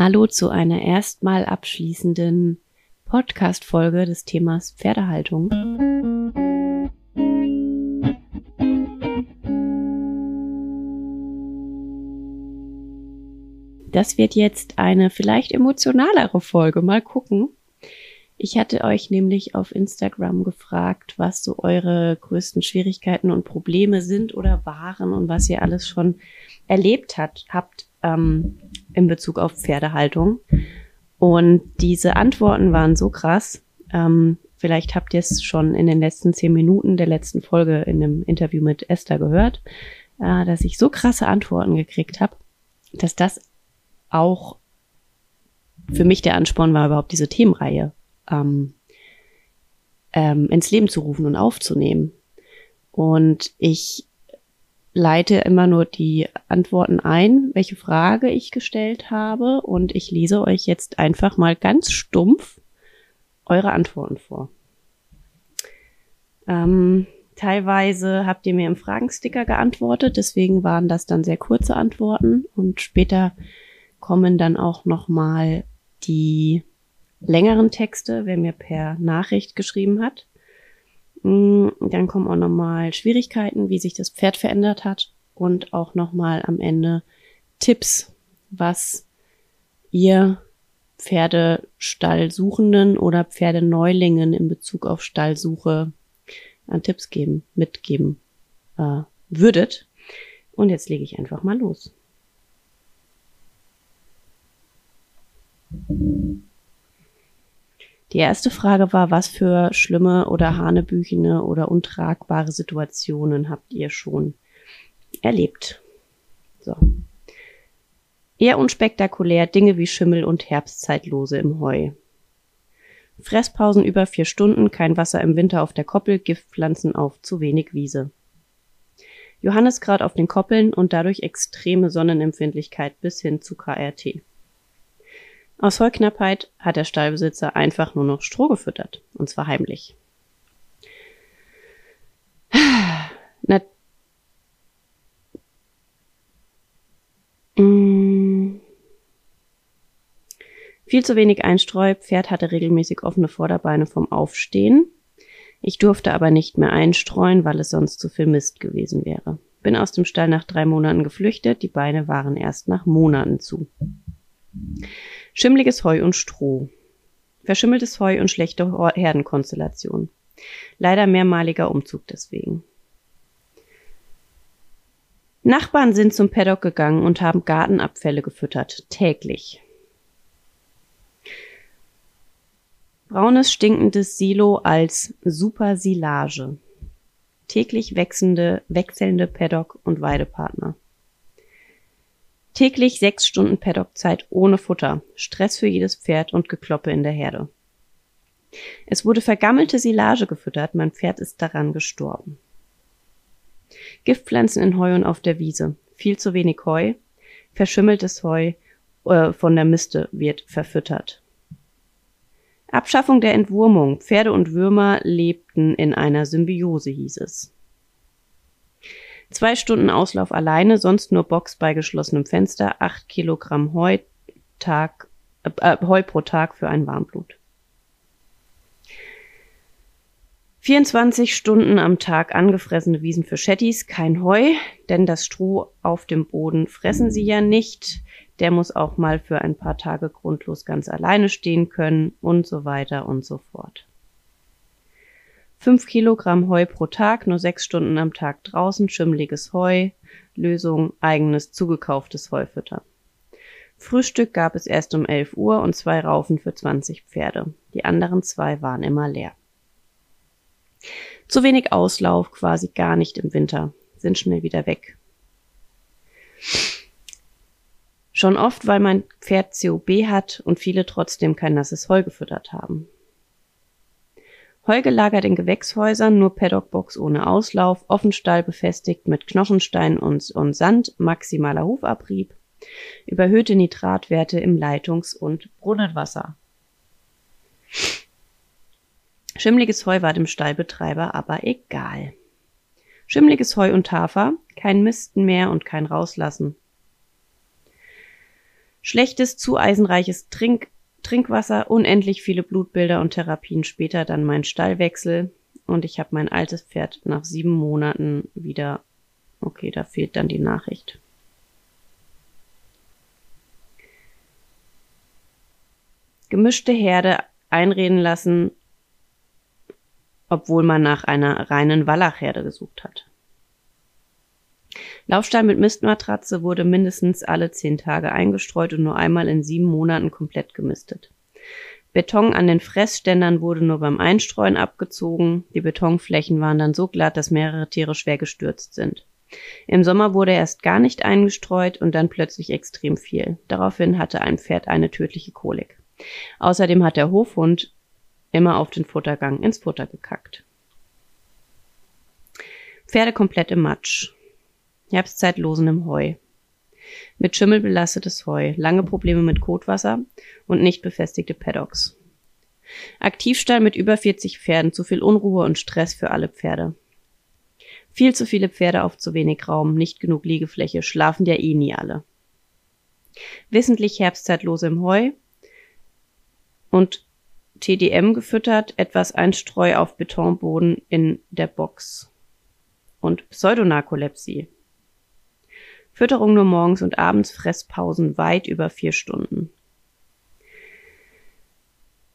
Hallo zu einer erstmal abschließenden Podcast-Folge des Themas Pferdehaltung. Das wird jetzt eine vielleicht emotionalere Folge. Mal gucken. Ich hatte euch nämlich auf Instagram gefragt, was so eure größten Schwierigkeiten und Probleme sind oder waren und was ihr alles schon erlebt hat, habt ähm, in Bezug auf Pferdehaltung. Und diese Antworten waren so krass. Ähm, vielleicht habt ihr es schon in den letzten zehn Minuten der letzten Folge in einem Interview mit Esther gehört, äh, dass ich so krasse Antworten gekriegt habe, dass das auch für mich der Ansporn war, überhaupt diese Themenreihe ähm, ähm, ins Leben zu rufen und aufzunehmen. Und ich leite immer nur die Antworten ein, welche Frage ich gestellt habe und ich lese euch jetzt einfach mal ganz stumpf eure Antworten vor. Ähm, teilweise habt ihr mir im Fragensticker geantwortet, deswegen waren das dann sehr kurze Antworten und später kommen dann auch noch mal die längeren Texte, wer mir per Nachricht geschrieben hat. Mm, dann kommen auch nochmal Schwierigkeiten, wie sich das Pferd verändert hat und auch nochmal am Ende Tipps, was ihr Pferdestallsuchenden oder Pferdeneulingen in Bezug auf Stallsuche an Tipps geben, mitgeben äh, würdet. Und jetzt lege ich einfach mal los. Die erste Frage war, was für schlimme oder hanebüchene oder untragbare Situationen habt ihr schon erlebt? So. Eher unspektakulär Dinge wie Schimmel und Herbstzeitlose im Heu. Fresspausen über vier Stunden, kein Wasser im Winter auf der Koppel, Giftpflanzen auf zu wenig Wiese. Johannesgrad auf den Koppeln und dadurch extreme Sonnenempfindlichkeit bis hin zu KRT. Aus Heuknappheit hat der Stallbesitzer einfach nur noch Stroh gefüttert, und zwar heimlich. Na, mm. Viel zu wenig Einstreu, Pferd hatte regelmäßig offene Vorderbeine vom Aufstehen. Ich durfte aber nicht mehr einstreuen, weil es sonst zu viel Mist gewesen wäre. Bin aus dem Stall nach drei Monaten geflüchtet, die Beine waren erst nach Monaten zu. Schimmliges Heu und Stroh. Verschimmeltes Heu und schlechte Herdenkonstellation. Leider mehrmaliger Umzug deswegen. Nachbarn sind zum Paddock gegangen und haben Gartenabfälle gefüttert, täglich. Braunes, stinkendes Silo als Supersilage. Täglich wechselnde, wechselnde Paddock- und Weidepartner. Täglich sechs Stunden Paddockzeit ohne Futter, Stress für jedes Pferd und Gekloppe in der Herde. Es wurde vergammelte Silage gefüttert, mein Pferd ist daran gestorben. Giftpflanzen in Heu und auf der Wiese, viel zu wenig Heu, verschimmeltes Heu äh, von der Miste wird verfüttert. Abschaffung der Entwurmung, Pferde und Würmer lebten in einer Symbiose, hieß es. Zwei Stunden Auslauf alleine, sonst nur Box bei geschlossenem Fenster, acht Kilogramm Heu, Tag, äh, Heu pro Tag für ein Warmblut. 24 Stunden am Tag angefressene Wiesen für Chattis, kein Heu, denn das Stroh auf dem Boden fressen sie ja nicht. Der muss auch mal für ein paar Tage grundlos ganz alleine stehen können und so weiter und so fort. 5 Kilogramm Heu pro Tag, nur sechs Stunden am Tag draußen, schimmliges Heu, Lösung, eigenes zugekauftes Heufütter. Frühstück gab es erst um 11 Uhr und zwei Raufen für 20 Pferde. Die anderen zwei waren immer leer. Zu wenig Auslauf, quasi gar nicht im Winter, sind schnell wieder weg. Schon oft, weil mein Pferd COB hat und viele trotzdem kein nasses Heu gefüttert haben. Heu gelagert in Gewächshäusern, nur Paddockbox ohne Auslauf, Offenstall befestigt mit Knochenstein und, und Sand, maximaler Hufabrieb, überhöhte Nitratwerte im Leitungs- und Brunnenwasser. Schimmliges Heu war dem Stallbetreiber aber egal. Schimmliges Heu und Tafer, kein Misten mehr und kein Rauslassen. Schlechtes, zu eisenreiches Trink Trinkwasser, unendlich viele Blutbilder und Therapien später dann mein Stallwechsel und ich habe mein altes Pferd nach sieben Monaten wieder. Okay, da fehlt dann die Nachricht. Gemischte Herde einreden lassen, obwohl man nach einer reinen Wallachherde gesucht hat. Laufstall mit Mistmatratze wurde mindestens alle zehn Tage eingestreut und nur einmal in sieben Monaten komplett gemistet. Beton an den Fressständern wurde nur beim Einstreuen abgezogen. Die Betonflächen waren dann so glatt, dass mehrere Tiere schwer gestürzt sind. Im Sommer wurde erst gar nicht eingestreut und dann plötzlich extrem viel. Daraufhin hatte ein Pferd eine tödliche Kolik. Außerdem hat der Hofhund immer auf den Futtergang ins Futter gekackt. Pferde komplett im Matsch. Herbstzeit losen im Heu. Mit Schimmel belastetes Heu, lange Probleme mit Kotwasser und nicht befestigte Paddocks. Aktivstall mit über 40 Pferden, zu viel Unruhe und Stress für alle Pferde. Viel zu viele Pferde auf zu wenig Raum, nicht genug Liegefläche, schlafen ja eh nie alle. Wissentlich Herbstzeitlose im Heu und TDM gefüttert, etwas Einstreu auf Betonboden in der Box. Und Pseudonarkolepsie. Fütterung nur morgens und abends, Fresspausen weit über vier Stunden.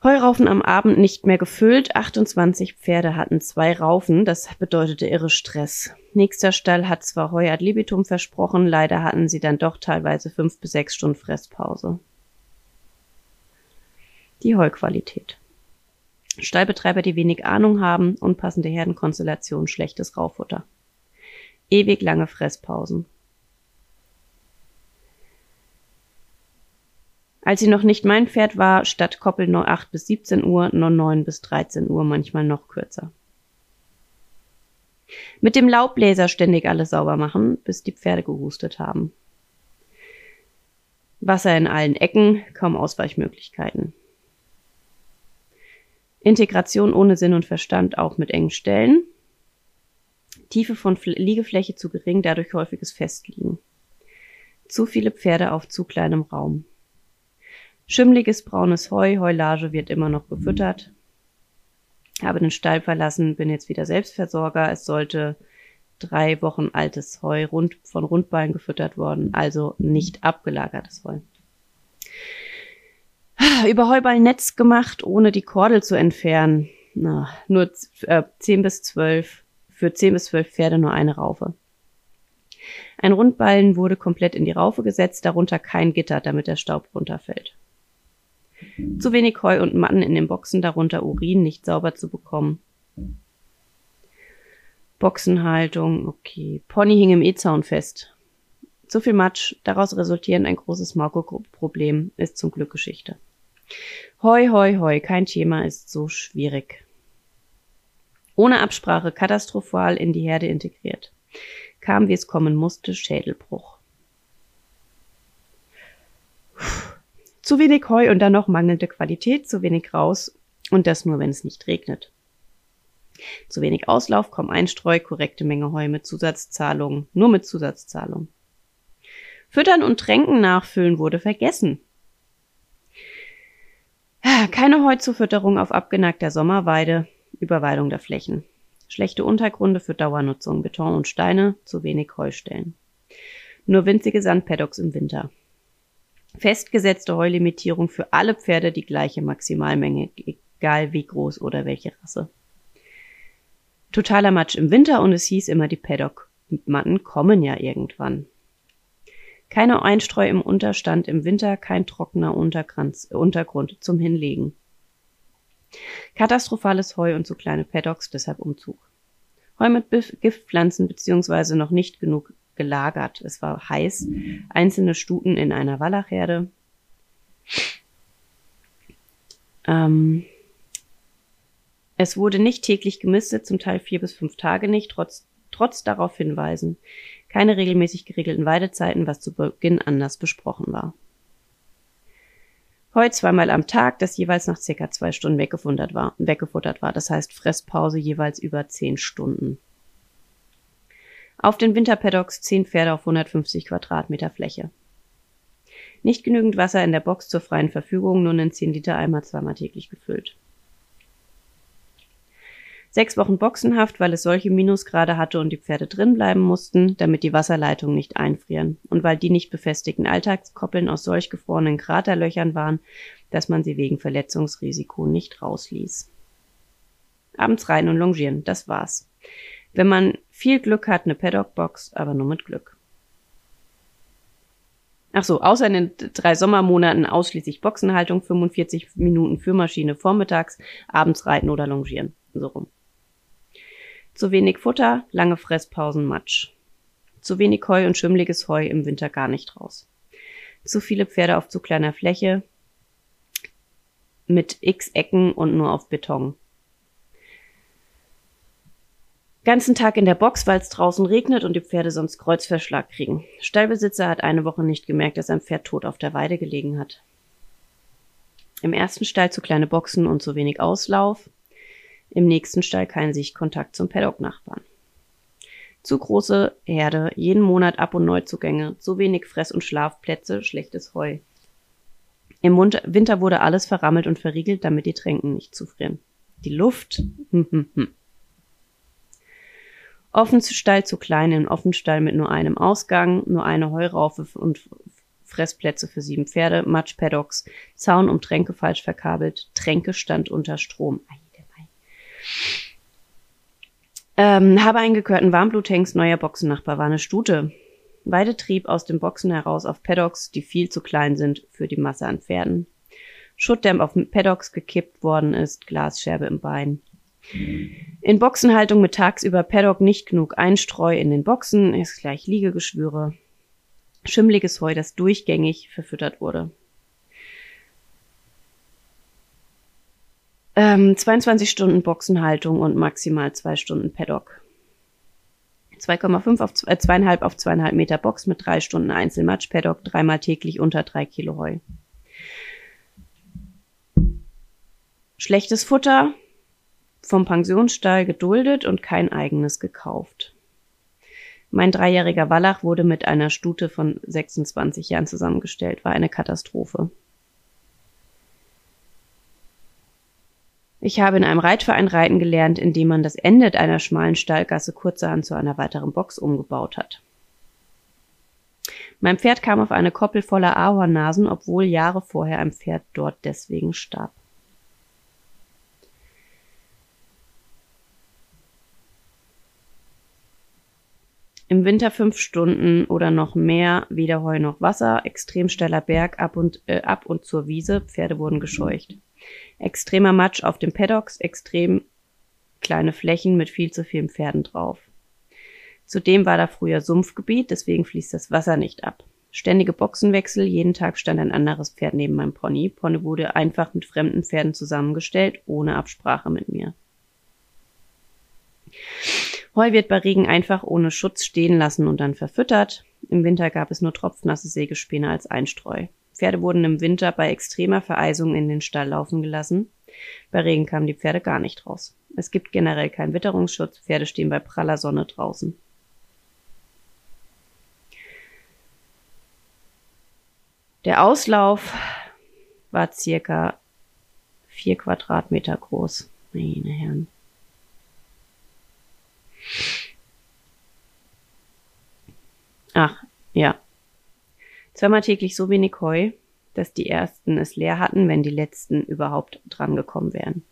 Heuraufen am Abend nicht mehr gefüllt, 28 Pferde hatten zwei Raufen, das bedeutete irre Stress. Nächster Stall hat zwar Heu ad libitum versprochen, leider hatten sie dann doch teilweise fünf bis sechs Stunden Fresspause. Die Heuqualität. Stallbetreiber, die wenig Ahnung haben, unpassende Herdenkonstellation, schlechtes Raufutter. Ewig lange Fresspausen. Als sie noch nicht mein Pferd war, statt Koppel nur 8 bis 17 Uhr, nur 9 bis 13 Uhr, manchmal noch kürzer. Mit dem Laubbläser ständig alles sauber machen, bis die Pferde gehustet haben. Wasser in allen Ecken, kaum Ausweichmöglichkeiten. Integration ohne Sinn und Verstand, auch mit engen Stellen. Tiefe von Liegefläche zu gering, dadurch häufiges Festliegen. Zu viele Pferde auf zu kleinem Raum. Schimmliges braunes Heu, Heulage wird immer noch gefüttert. Habe den Stall verlassen, bin jetzt wieder Selbstversorger. Es sollte drei Wochen altes Heu rund, von Rundballen gefüttert worden, also nicht abgelagertes Heu. Über Heuballnetz gemacht, ohne die Kordel zu entfernen. Na, nur äh, 10 bis 12, für 10 bis 12 Pferde nur eine Raufe. Ein Rundballen wurde komplett in die Raufe gesetzt, darunter kein Gitter, damit der Staub runterfällt. Zu wenig Heu und Matten in den Boxen, darunter Urin, nicht sauber zu bekommen. Boxenhaltung, okay. Pony hing im E-Zaun fest. Zu viel Matsch, daraus resultierend ein großes Marco-Problem, ist zum Glück Geschichte. Heu, heu, heu, kein Thema ist so schwierig. Ohne Absprache katastrophal in die Herde integriert. Kam, wie es kommen musste, Schädelbruch. Zu wenig Heu und dann noch mangelnde Qualität, zu wenig raus und das nur, wenn es nicht regnet. Zu wenig Auslauf, kaum Einstreu, korrekte Menge Heu mit Zusatzzahlung, nur mit Zusatzzahlung. Füttern und Tränken nachfüllen wurde vergessen. Keine Heuzufütterung auf abgeneigter Sommerweide, Überweidung der Flächen. Schlechte Untergründe für Dauernutzung, Beton und Steine, zu wenig Heustellen. Nur winzige Sandpaddocks im Winter. Festgesetzte Heulimitierung für alle Pferde die gleiche Maximalmenge, egal wie groß oder welche Rasse. Totaler Matsch im Winter und es hieß immer, die Paddock-Matten kommen ja irgendwann. Keine Einstreu im Unterstand im Winter, kein trockener Untergrund zum Hinlegen. Katastrophales Heu und zu kleine Paddocks, deshalb Umzug. Heu mit Giftpflanzen beziehungsweise noch nicht genug gelagert. Es war heiß. Einzelne Stuten in einer Wallachherde. Ähm, es wurde nicht täglich gemistet, zum Teil vier bis fünf Tage nicht, trotz, trotz darauf hinweisen. Keine regelmäßig geregelten Weidezeiten, was zu Beginn anders besprochen war. Heu zweimal am Tag, das jeweils nach circa zwei Stunden weggefuttert war, weggefuttert war. Das heißt Fresspause jeweils über zehn Stunden. Auf den Winterpaddocks 10 Pferde auf 150 Quadratmeter Fläche. Nicht genügend Wasser in der Box zur freien Verfügung, nun in 10 Liter Eimer zweimal täglich gefüllt. Sechs Wochen Boxenhaft, weil es solche Minusgrade hatte und die Pferde drin bleiben mussten, damit die Wasserleitungen nicht einfrieren und weil die nicht befestigten Alltagskoppeln aus solch gefrorenen Kraterlöchern waren, dass man sie wegen Verletzungsrisiko nicht rausließ. Abends rein und longieren, das war's. Wenn man viel Glück hat, eine Paddock-Box, aber nur mit Glück. Ach so, außer in den drei Sommermonaten ausschließlich Boxenhaltung, 45 Minuten für Maschine vormittags, abends reiten oder longieren. So rum. Zu wenig Futter, lange Fresspausen, Matsch. Zu wenig Heu und schimmliges Heu im Winter gar nicht raus. Zu viele Pferde auf zu kleiner Fläche mit x Ecken und nur auf Beton. Ganzen Tag in der Box, weil es draußen regnet und die Pferde sonst Kreuzverschlag kriegen. Stallbesitzer hat eine Woche nicht gemerkt, dass ein Pferd tot auf der Weide gelegen hat. Im ersten Stall zu kleine Boxen und zu wenig Auslauf. Im nächsten Stall kein Sichtkontakt zum Paddock-Nachbarn. Zu große Herde, jeden Monat Ab- und Neuzugänge, zu wenig Fress- und Schlafplätze, schlechtes Heu. Im Winter wurde alles verrammelt und verriegelt, damit die Tränken nicht zufrieren. Die Luft. Offenstall zu klein, im Offenstall mit nur einem Ausgang, nur eine Heuraufe und Fressplätze für sieben Pferde, Matschpaddocks, Zaun um Tränke falsch verkabelt, Tränkestand unter Strom. Ähm, habe einen gekörten Warmbluthengst, neuer Boxennachbar war eine Stute. Weidetrieb aus den Boxen heraus auf Paddocks, die viel zu klein sind für die Masse an Pferden. Schuttdämm auf Paddocks gekippt worden ist, Glasscherbe im Bein. In Boxenhaltung mit tagsüber Paddock nicht genug Einstreu in den Boxen, ist gleich Liegegeschwüre. Schimmliges Heu, das durchgängig verfüttert wurde. Ähm, 22 Stunden Boxenhaltung und maximal zwei Stunden Paddock. 2,5 auf äh, zweieinhalb auf zweieinhalb Meter Box mit drei Stunden Einzelmatch Paddock, dreimal täglich unter drei Kilo Heu. Schlechtes Futter, vom Pensionsstall geduldet und kein eigenes gekauft. Mein dreijähriger Wallach wurde mit einer Stute von 26 Jahren zusammengestellt, war eine Katastrophe. Ich habe in einem Reitverein reiten gelernt, in dem man das Ende einer schmalen Stallgasse kurzerhand zu einer weiteren Box umgebaut hat. Mein Pferd kam auf eine Koppel voller Ahornnasen, obwohl Jahre vorher ein Pferd dort deswegen starb. Im Winter fünf Stunden oder noch mehr, weder Heu noch Wasser, extrem steiler Berg ab und, äh, ab und zur Wiese, Pferde wurden gescheucht. Extremer Matsch auf den Paddocks, extrem kleine Flächen mit viel zu vielen Pferden drauf. Zudem war da früher Sumpfgebiet, deswegen fließt das Wasser nicht ab. Ständige Boxenwechsel, jeden Tag stand ein anderes Pferd neben meinem Pony. Pony wurde einfach mit fremden Pferden zusammengestellt, ohne Absprache mit mir. Heu wird bei Regen einfach ohne Schutz stehen lassen und dann verfüttert. Im Winter gab es nur tropfnasse Sägespäne als Einstreu. Pferde wurden im Winter bei extremer Vereisung in den Stall laufen gelassen. Bei Regen kamen die Pferde gar nicht raus. Es gibt generell keinen Witterungsschutz. Pferde stehen bei praller Sonne draußen. Der Auslauf war circa vier Quadratmeter groß. Meine Herren. Ach, ja. Zweimal täglich so wenig Heu, dass die ersten es leer hatten, wenn die letzten überhaupt drangekommen wären.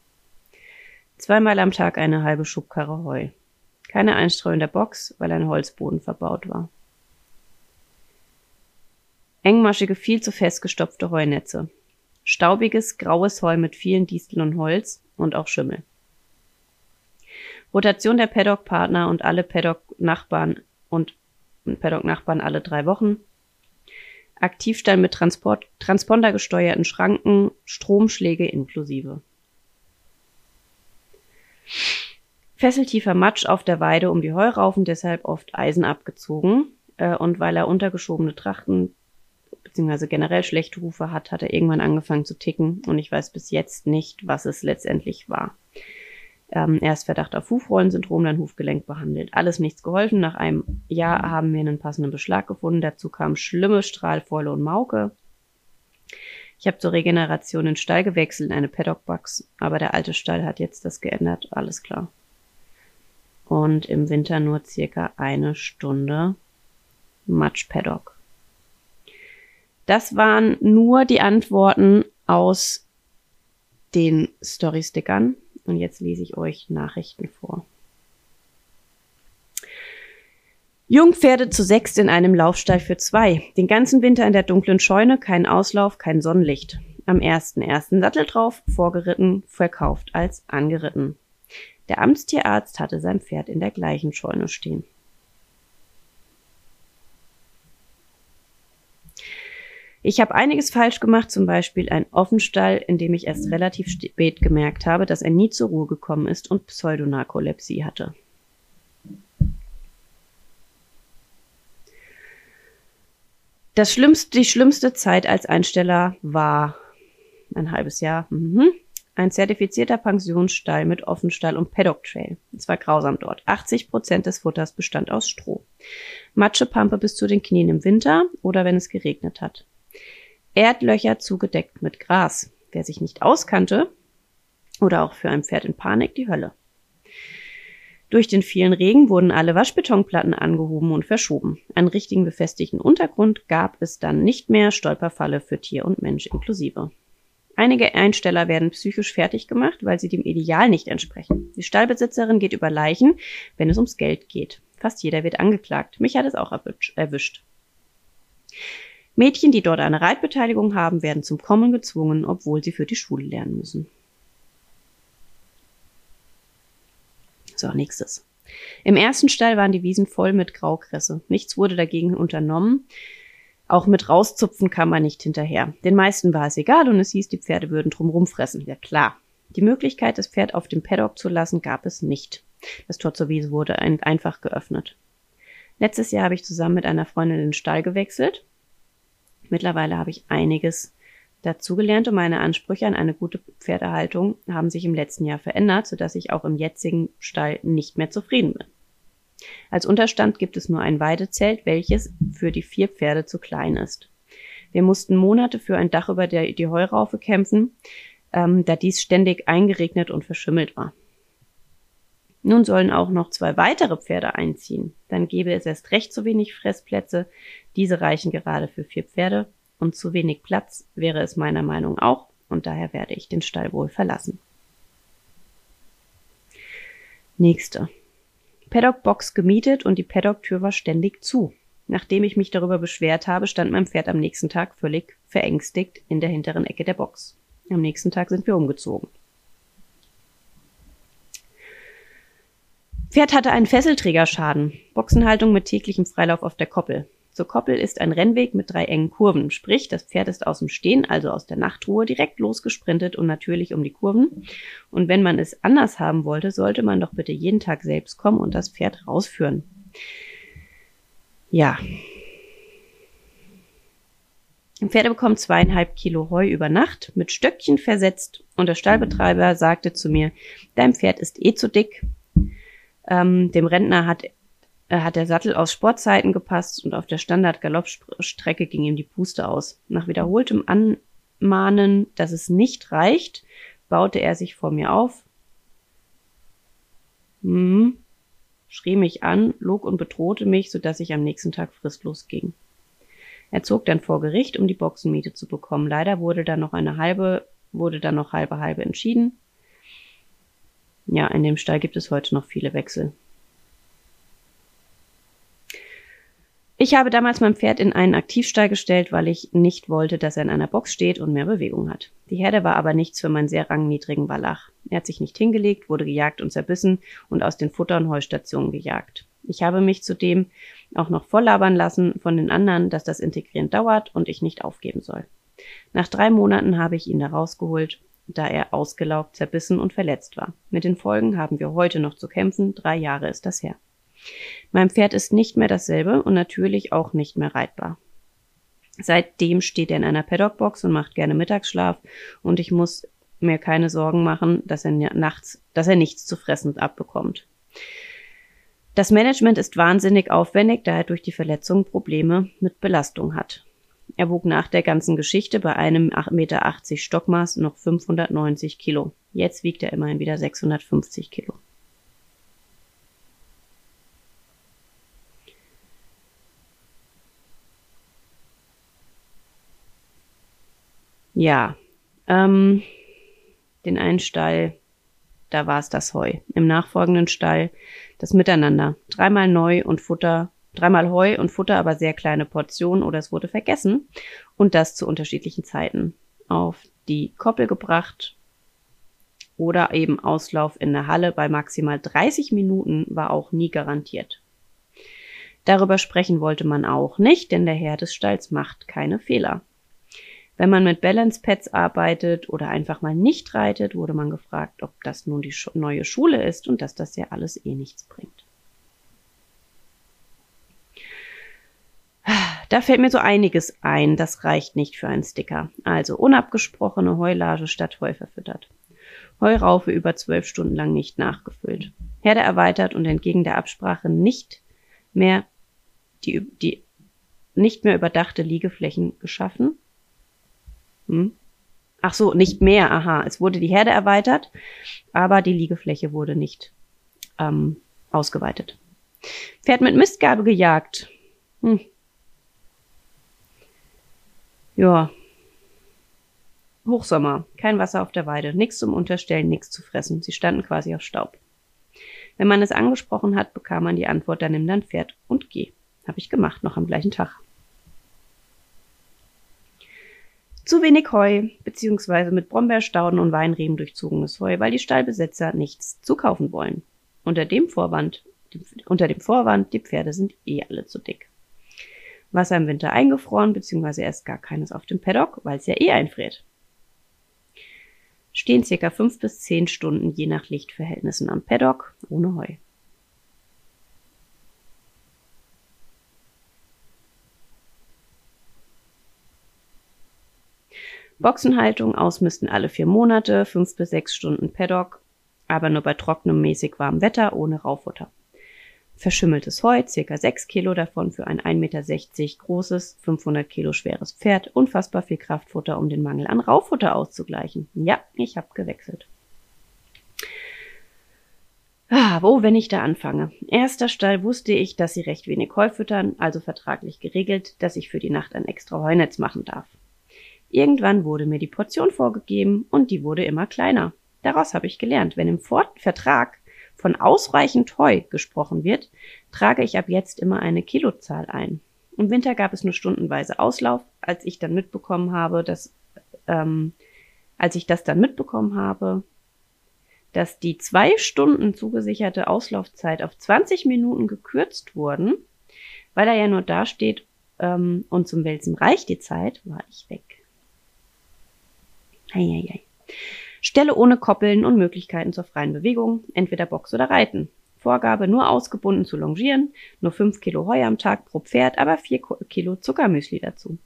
Zweimal am Tag eine halbe Schubkarre Heu. Keine Einstreu in der Box, weil ein Holzboden verbaut war. Engmaschige, viel zu festgestopfte Heunetze. Staubiges, graues Heu mit vielen Disteln und Holz und auch Schimmel. Rotation der Paddock-Partner und alle Paddock-Nachbarn und Paddock-Nachbarn alle drei Wochen. Aktivstall mit Transport, Transponder gesteuerten Schranken, Stromschläge inklusive. Fesseltiefer Matsch auf der Weide um die Heuraufen, deshalb oft Eisen abgezogen. Äh, und weil er untergeschobene Trachten beziehungsweise generell schlechte Hufe hat, hat er irgendwann angefangen zu ticken und ich weiß bis jetzt nicht, was es letztendlich war. Ähm, erst Verdacht auf Hufrollensyndrom, dann Hufgelenk behandelt. Alles nichts geholfen. Nach einem Jahr haben wir einen passenden Beschlag gefunden. Dazu kamen schlimme Strahlfäule und Mauke. Ich habe zur Regeneration den Stall gewechselt, eine Paddock-Box, aber der alte Stall hat jetzt das geändert, alles klar. Und im Winter nur circa eine Stunde Matsch Paddock. Das waren nur die Antworten aus den Story-Stickern. Und jetzt lese ich euch Nachrichten vor. Jungpferde zu sechst in einem Laufstall für zwei. Den ganzen Winter in der dunklen Scheune, kein Auslauf, kein Sonnenlicht. Am ersten ersten Sattel drauf, vorgeritten, verkauft als angeritten. Der Amtstierarzt hatte sein Pferd in der gleichen Scheune stehen. Ich habe einiges falsch gemacht, zum Beispiel ein Offenstall, in dem ich erst relativ spät gemerkt habe, dass er nie zur Ruhe gekommen ist und Pseudonarkolepsie hatte. Das schlimmste, die schlimmste Zeit als Einsteller war ein halbes Jahr. Mhm. Ein zertifizierter Pensionsstall mit Offenstall und Paddock Trail. Es war grausam dort. 80 Prozent des Futters bestand aus Stroh. Matschepampe bis zu den Knien im Winter oder wenn es geregnet hat. Erdlöcher zugedeckt mit Gras. Wer sich nicht auskannte, oder auch für ein Pferd in Panik die Hölle. Durch den vielen Regen wurden alle Waschbetonplatten angehoben und verschoben. Einen richtigen befestigten Untergrund gab es dann nicht mehr, Stolperfalle für Tier und Mensch inklusive. Einige Einsteller werden psychisch fertig gemacht, weil sie dem Ideal nicht entsprechen. Die Stallbesitzerin geht über Leichen, wenn es ums Geld geht. Fast jeder wird angeklagt. Mich hat es auch erwischt. Mädchen, die dort eine Reitbeteiligung haben, werden zum Kommen gezwungen, obwohl sie für die Schule lernen müssen. So, nächstes. Im ersten Stall waren die Wiesen voll mit Graukresse. Nichts wurde dagegen unternommen. Auch mit rauszupfen kam man nicht hinterher. Den meisten war es egal und es hieß, die Pferde würden drumrum fressen. Ja klar. Die Möglichkeit, das Pferd auf dem Paddock zu lassen, gab es nicht. Das Tor zur Wiese wurde ein einfach geöffnet. Letztes Jahr habe ich zusammen mit einer Freundin den Stall gewechselt. Mittlerweile habe ich einiges dazugelernt und meine Ansprüche an eine gute Pferdehaltung haben sich im letzten Jahr verändert, sodass ich auch im jetzigen Stall nicht mehr zufrieden bin. Als Unterstand gibt es nur ein Weidezelt, welches für die vier Pferde zu klein ist. Wir mussten Monate für ein Dach über der, die Heuraufe kämpfen, ähm, da dies ständig eingeregnet und verschimmelt war. Nun sollen auch noch zwei weitere Pferde einziehen. Dann gäbe es erst recht zu wenig Fressplätze. Diese reichen gerade für vier Pferde und zu wenig Platz wäre es meiner Meinung auch, und daher werde ich den Stall wohl verlassen. Nächste. Paddock-Box gemietet und die Paddock-Tür war ständig zu. Nachdem ich mich darüber beschwert habe, stand mein Pferd am nächsten Tag völlig verängstigt in der hinteren Ecke der Box. Am nächsten Tag sind wir umgezogen. Pferd hatte einen Fesselträgerschaden. Boxenhaltung mit täglichem Freilauf auf der Koppel. Zur Koppel ist ein Rennweg mit drei engen Kurven, sprich das Pferd ist aus dem Stehen, also aus der Nachtruhe, direkt losgesprintet und natürlich um die Kurven. Und wenn man es anders haben wollte, sollte man doch bitte jeden Tag selbst kommen und das Pferd rausführen. Ja. Ein Pferd bekommt zweieinhalb Kilo Heu über Nacht mit Stöckchen versetzt und der Stallbetreiber sagte zu mir, dein Pferd ist eh zu dick. Ähm, dem Rentner hat hat der Sattel aus Sportzeiten gepasst und auf der Standard-Galoppstrecke ging ihm die Puste aus. Nach wiederholtem Anmahnen, dass es nicht reicht, baute er sich vor mir auf, hm, schrie mich an, log und bedrohte mich, so dass ich am nächsten Tag fristlos ging. Er zog dann vor Gericht, um die Boxenmiete zu bekommen. Leider wurde dann noch eine halbe, wurde dann noch halbe halbe entschieden. Ja, in dem Stall gibt es heute noch viele Wechsel. Ich habe damals mein Pferd in einen Aktivstall gestellt, weil ich nicht wollte, dass er in einer Box steht und mehr Bewegung hat. Die Herde war aber nichts für meinen sehr rangniedrigen Wallach. Er hat sich nicht hingelegt, wurde gejagt und zerbissen und aus den Futter- und Heustationen gejagt. Ich habe mich zudem auch noch volllabern lassen von den anderen, dass das Integrieren dauert und ich nicht aufgeben soll. Nach drei Monaten habe ich ihn da rausgeholt, da er ausgelaugt, zerbissen und verletzt war. Mit den Folgen haben wir heute noch zu kämpfen. Drei Jahre ist das her. Mein Pferd ist nicht mehr dasselbe und natürlich auch nicht mehr reitbar. Seitdem steht er in einer Paddockbox und macht gerne Mittagsschlaf und ich muss mir keine Sorgen machen, dass er nachts, dass er nichts zu fressen abbekommt. Das Management ist wahnsinnig aufwendig, da er durch die Verletzung Probleme mit Belastung hat. Er wog nach der ganzen Geschichte bei einem 8,80 Meter Stockmaß noch 590 Kilo. Jetzt wiegt er immerhin wieder 650 Kilo. Ja, ähm, den einen Stall, da war es das Heu. Im nachfolgenden Stall das Miteinander. Dreimal neu und Futter, dreimal Heu und Futter, aber sehr kleine Portionen oder es wurde vergessen. Und das zu unterschiedlichen Zeiten. Auf die Koppel gebracht oder eben Auslauf in der Halle bei maximal 30 Minuten war auch nie garantiert. Darüber sprechen wollte man auch nicht, denn der Herr des Stalls macht keine Fehler. Wenn man mit Balance Pads arbeitet oder einfach mal nicht reitet, wurde man gefragt, ob das nun die neue Schule ist und dass das ja alles eh nichts bringt. Da fällt mir so einiges ein, das reicht nicht für einen Sticker. Also unabgesprochene Heulage statt Heu verfüttert. Heuraufe über zwölf Stunden lang nicht nachgefüllt. Herde erweitert und entgegen der Absprache nicht mehr die, die nicht mehr überdachte Liegeflächen geschaffen hm? Ach so, nicht mehr, aha. Es wurde die Herde erweitert, aber die Liegefläche wurde nicht ähm, ausgeweitet. Pferd mit Mistgabe gejagt. Hm. Ja. Hochsommer, kein Wasser auf der Weide, nichts zum Unterstellen, nichts zu fressen. Sie standen quasi auf Staub. Wenn man es angesprochen hat, bekam man die Antwort, dann nimm dein Pferd und geh. Habe ich gemacht, noch am gleichen Tag. Zu wenig Heu, beziehungsweise mit Brombeerstauden und Weinreben durchzogenes Heu, weil die Stallbesetzer nichts zu kaufen wollen. Unter dem Vorwand, unter dem Vorwand, die Pferde sind eh alle zu dick. Wasser im Winter eingefroren, beziehungsweise erst gar keines auf dem Paddock, weil es ja eh einfriert. Stehen circa fünf bis zehn Stunden je nach Lichtverhältnissen am Paddock ohne Heu. Boxenhaltung ausmisten alle vier Monate, fünf bis sechs Stunden Paddock, aber nur bei trockenem, mäßig warmem Wetter ohne Raufutter. Verschimmeltes Heu, circa sechs Kilo davon für ein 1,60 Meter großes, 500 Kilo schweres Pferd, unfassbar viel Kraftfutter, um den Mangel an Raufutter auszugleichen. Ja, ich habe gewechselt. Ah, wo, wenn ich da anfange? Erster Stall wusste ich, dass sie recht wenig Heu füttern, also vertraglich geregelt, dass ich für die Nacht ein extra Heunetz machen darf. Irgendwann wurde mir die Portion vorgegeben und die wurde immer kleiner. Daraus habe ich gelernt, wenn im Vertrag von ausreichend Heu gesprochen wird, trage ich ab jetzt immer eine Kilozahl ein. Im Winter gab es nur stundenweise Auslauf. Als ich dann mitbekommen habe, dass, ähm, als ich das dann mitbekommen habe, dass die zwei Stunden zugesicherte Auslaufzeit auf 20 Minuten gekürzt wurden, weil er ja nur da steht ähm, und zum Wälzen reicht die Zeit, war ich weg. Eieiei. Stelle ohne Koppeln und Möglichkeiten zur freien Bewegung, entweder Box oder Reiten. Vorgabe nur ausgebunden zu longieren, nur fünf Kilo Heu am Tag pro Pferd, aber vier Kilo Zuckermüsli dazu.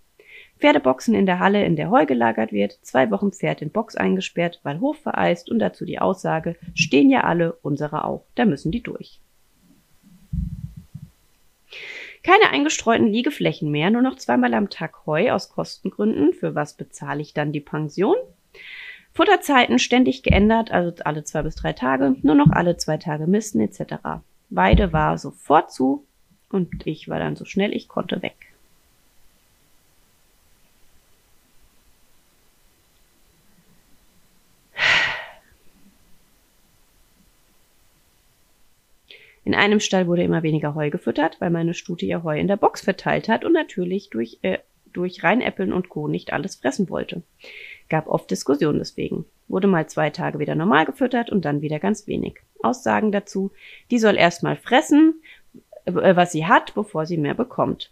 Pferdeboxen in der Halle, in der Heu gelagert wird, zwei Wochen Pferd in Box eingesperrt, weil Hof vereist und dazu die Aussage, stehen ja alle, unsere auch, da müssen die durch. Keine eingestreuten Liegeflächen mehr, nur noch zweimal am Tag Heu aus Kostengründen. Für was bezahle ich dann die Pension? Futterzeiten ständig geändert, also alle zwei bis drei Tage, nur noch alle zwei Tage misten etc. Weide war sofort zu und ich war dann so schnell ich konnte weg. In einem Stall wurde immer weniger Heu gefüttert, weil meine Stute ihr Heu in der Box verteilt hat und natürlich durch, äh, durch Reinäppeln und Co. nicht alles fressen wollte. Gab oft Diskussionen deswegen. Wurde mal zwei Tage wieder normal gefüttert und dann wieder ganz wenig. Aussagen dazu, die soll erstmal fressen, äh, was sie hat, bevor sie mehr bekommt.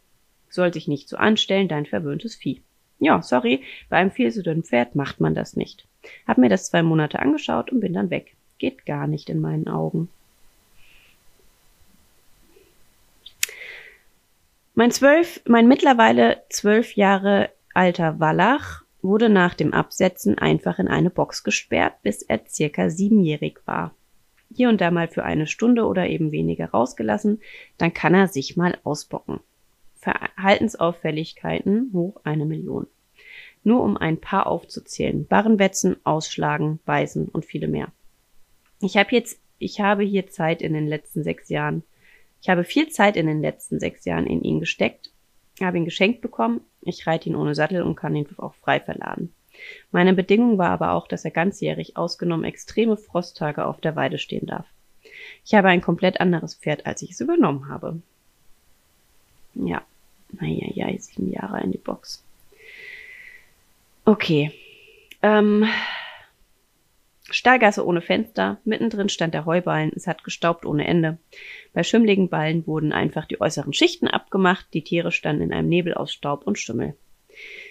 Soll sich nicht so anstellen, dein verwöhntes Vieh. Ja, sorry, bei einem viel zu dünnen Pferd macht man das nicht. Hab mir das zwei Monate angeschaut und bin dann weg. Geht gar nicht in meinen Augen. Mein zwölf, mein mittlerweile zwölf Jahre alter Wallach wurde nach dem Absetzen einfach in eine Box gesperrt, bis er circa siebenjährig war. Hier und da mal für eine Stunde oder eben weniger rausgelassen, dann kann er sich mal ausbocken. Verhaltensauffälligkeiten hoch eine Million. Nur um ein paar aufzuzählen. Barrenwetzen, Ausschlagen, Beißen und viele mehr. Ich habe jetzt, ich habe hier Zeit in den letzten sechs Jahren. Ich habe viel Zeit in den letzten sechs Jahren in ihn gesteckt, habe ihn geschenkt bekommen. Ich reite ihn ohne Sattel und kann ihn auch frei verladen. Meine Bedingung war aber auch, dass er ganzjährig ausgenommen extreme Frosttage auf der Weide stehen darf. Ich habe ein komplett anderes Pferd, als ich es übernommen habe. Ja, naja, ja, sieben Jahre in die Box. Okay. Ähm, Stallgasse ohne Fenster, mittendrin stand der Heuballen, es hat gestaubt ohne Ende. Bei schimmligen Ballen wurden einfach die äußeren Schichten abgemacht, die Tiere standen in einem Nebel aus Staub und Stümmel.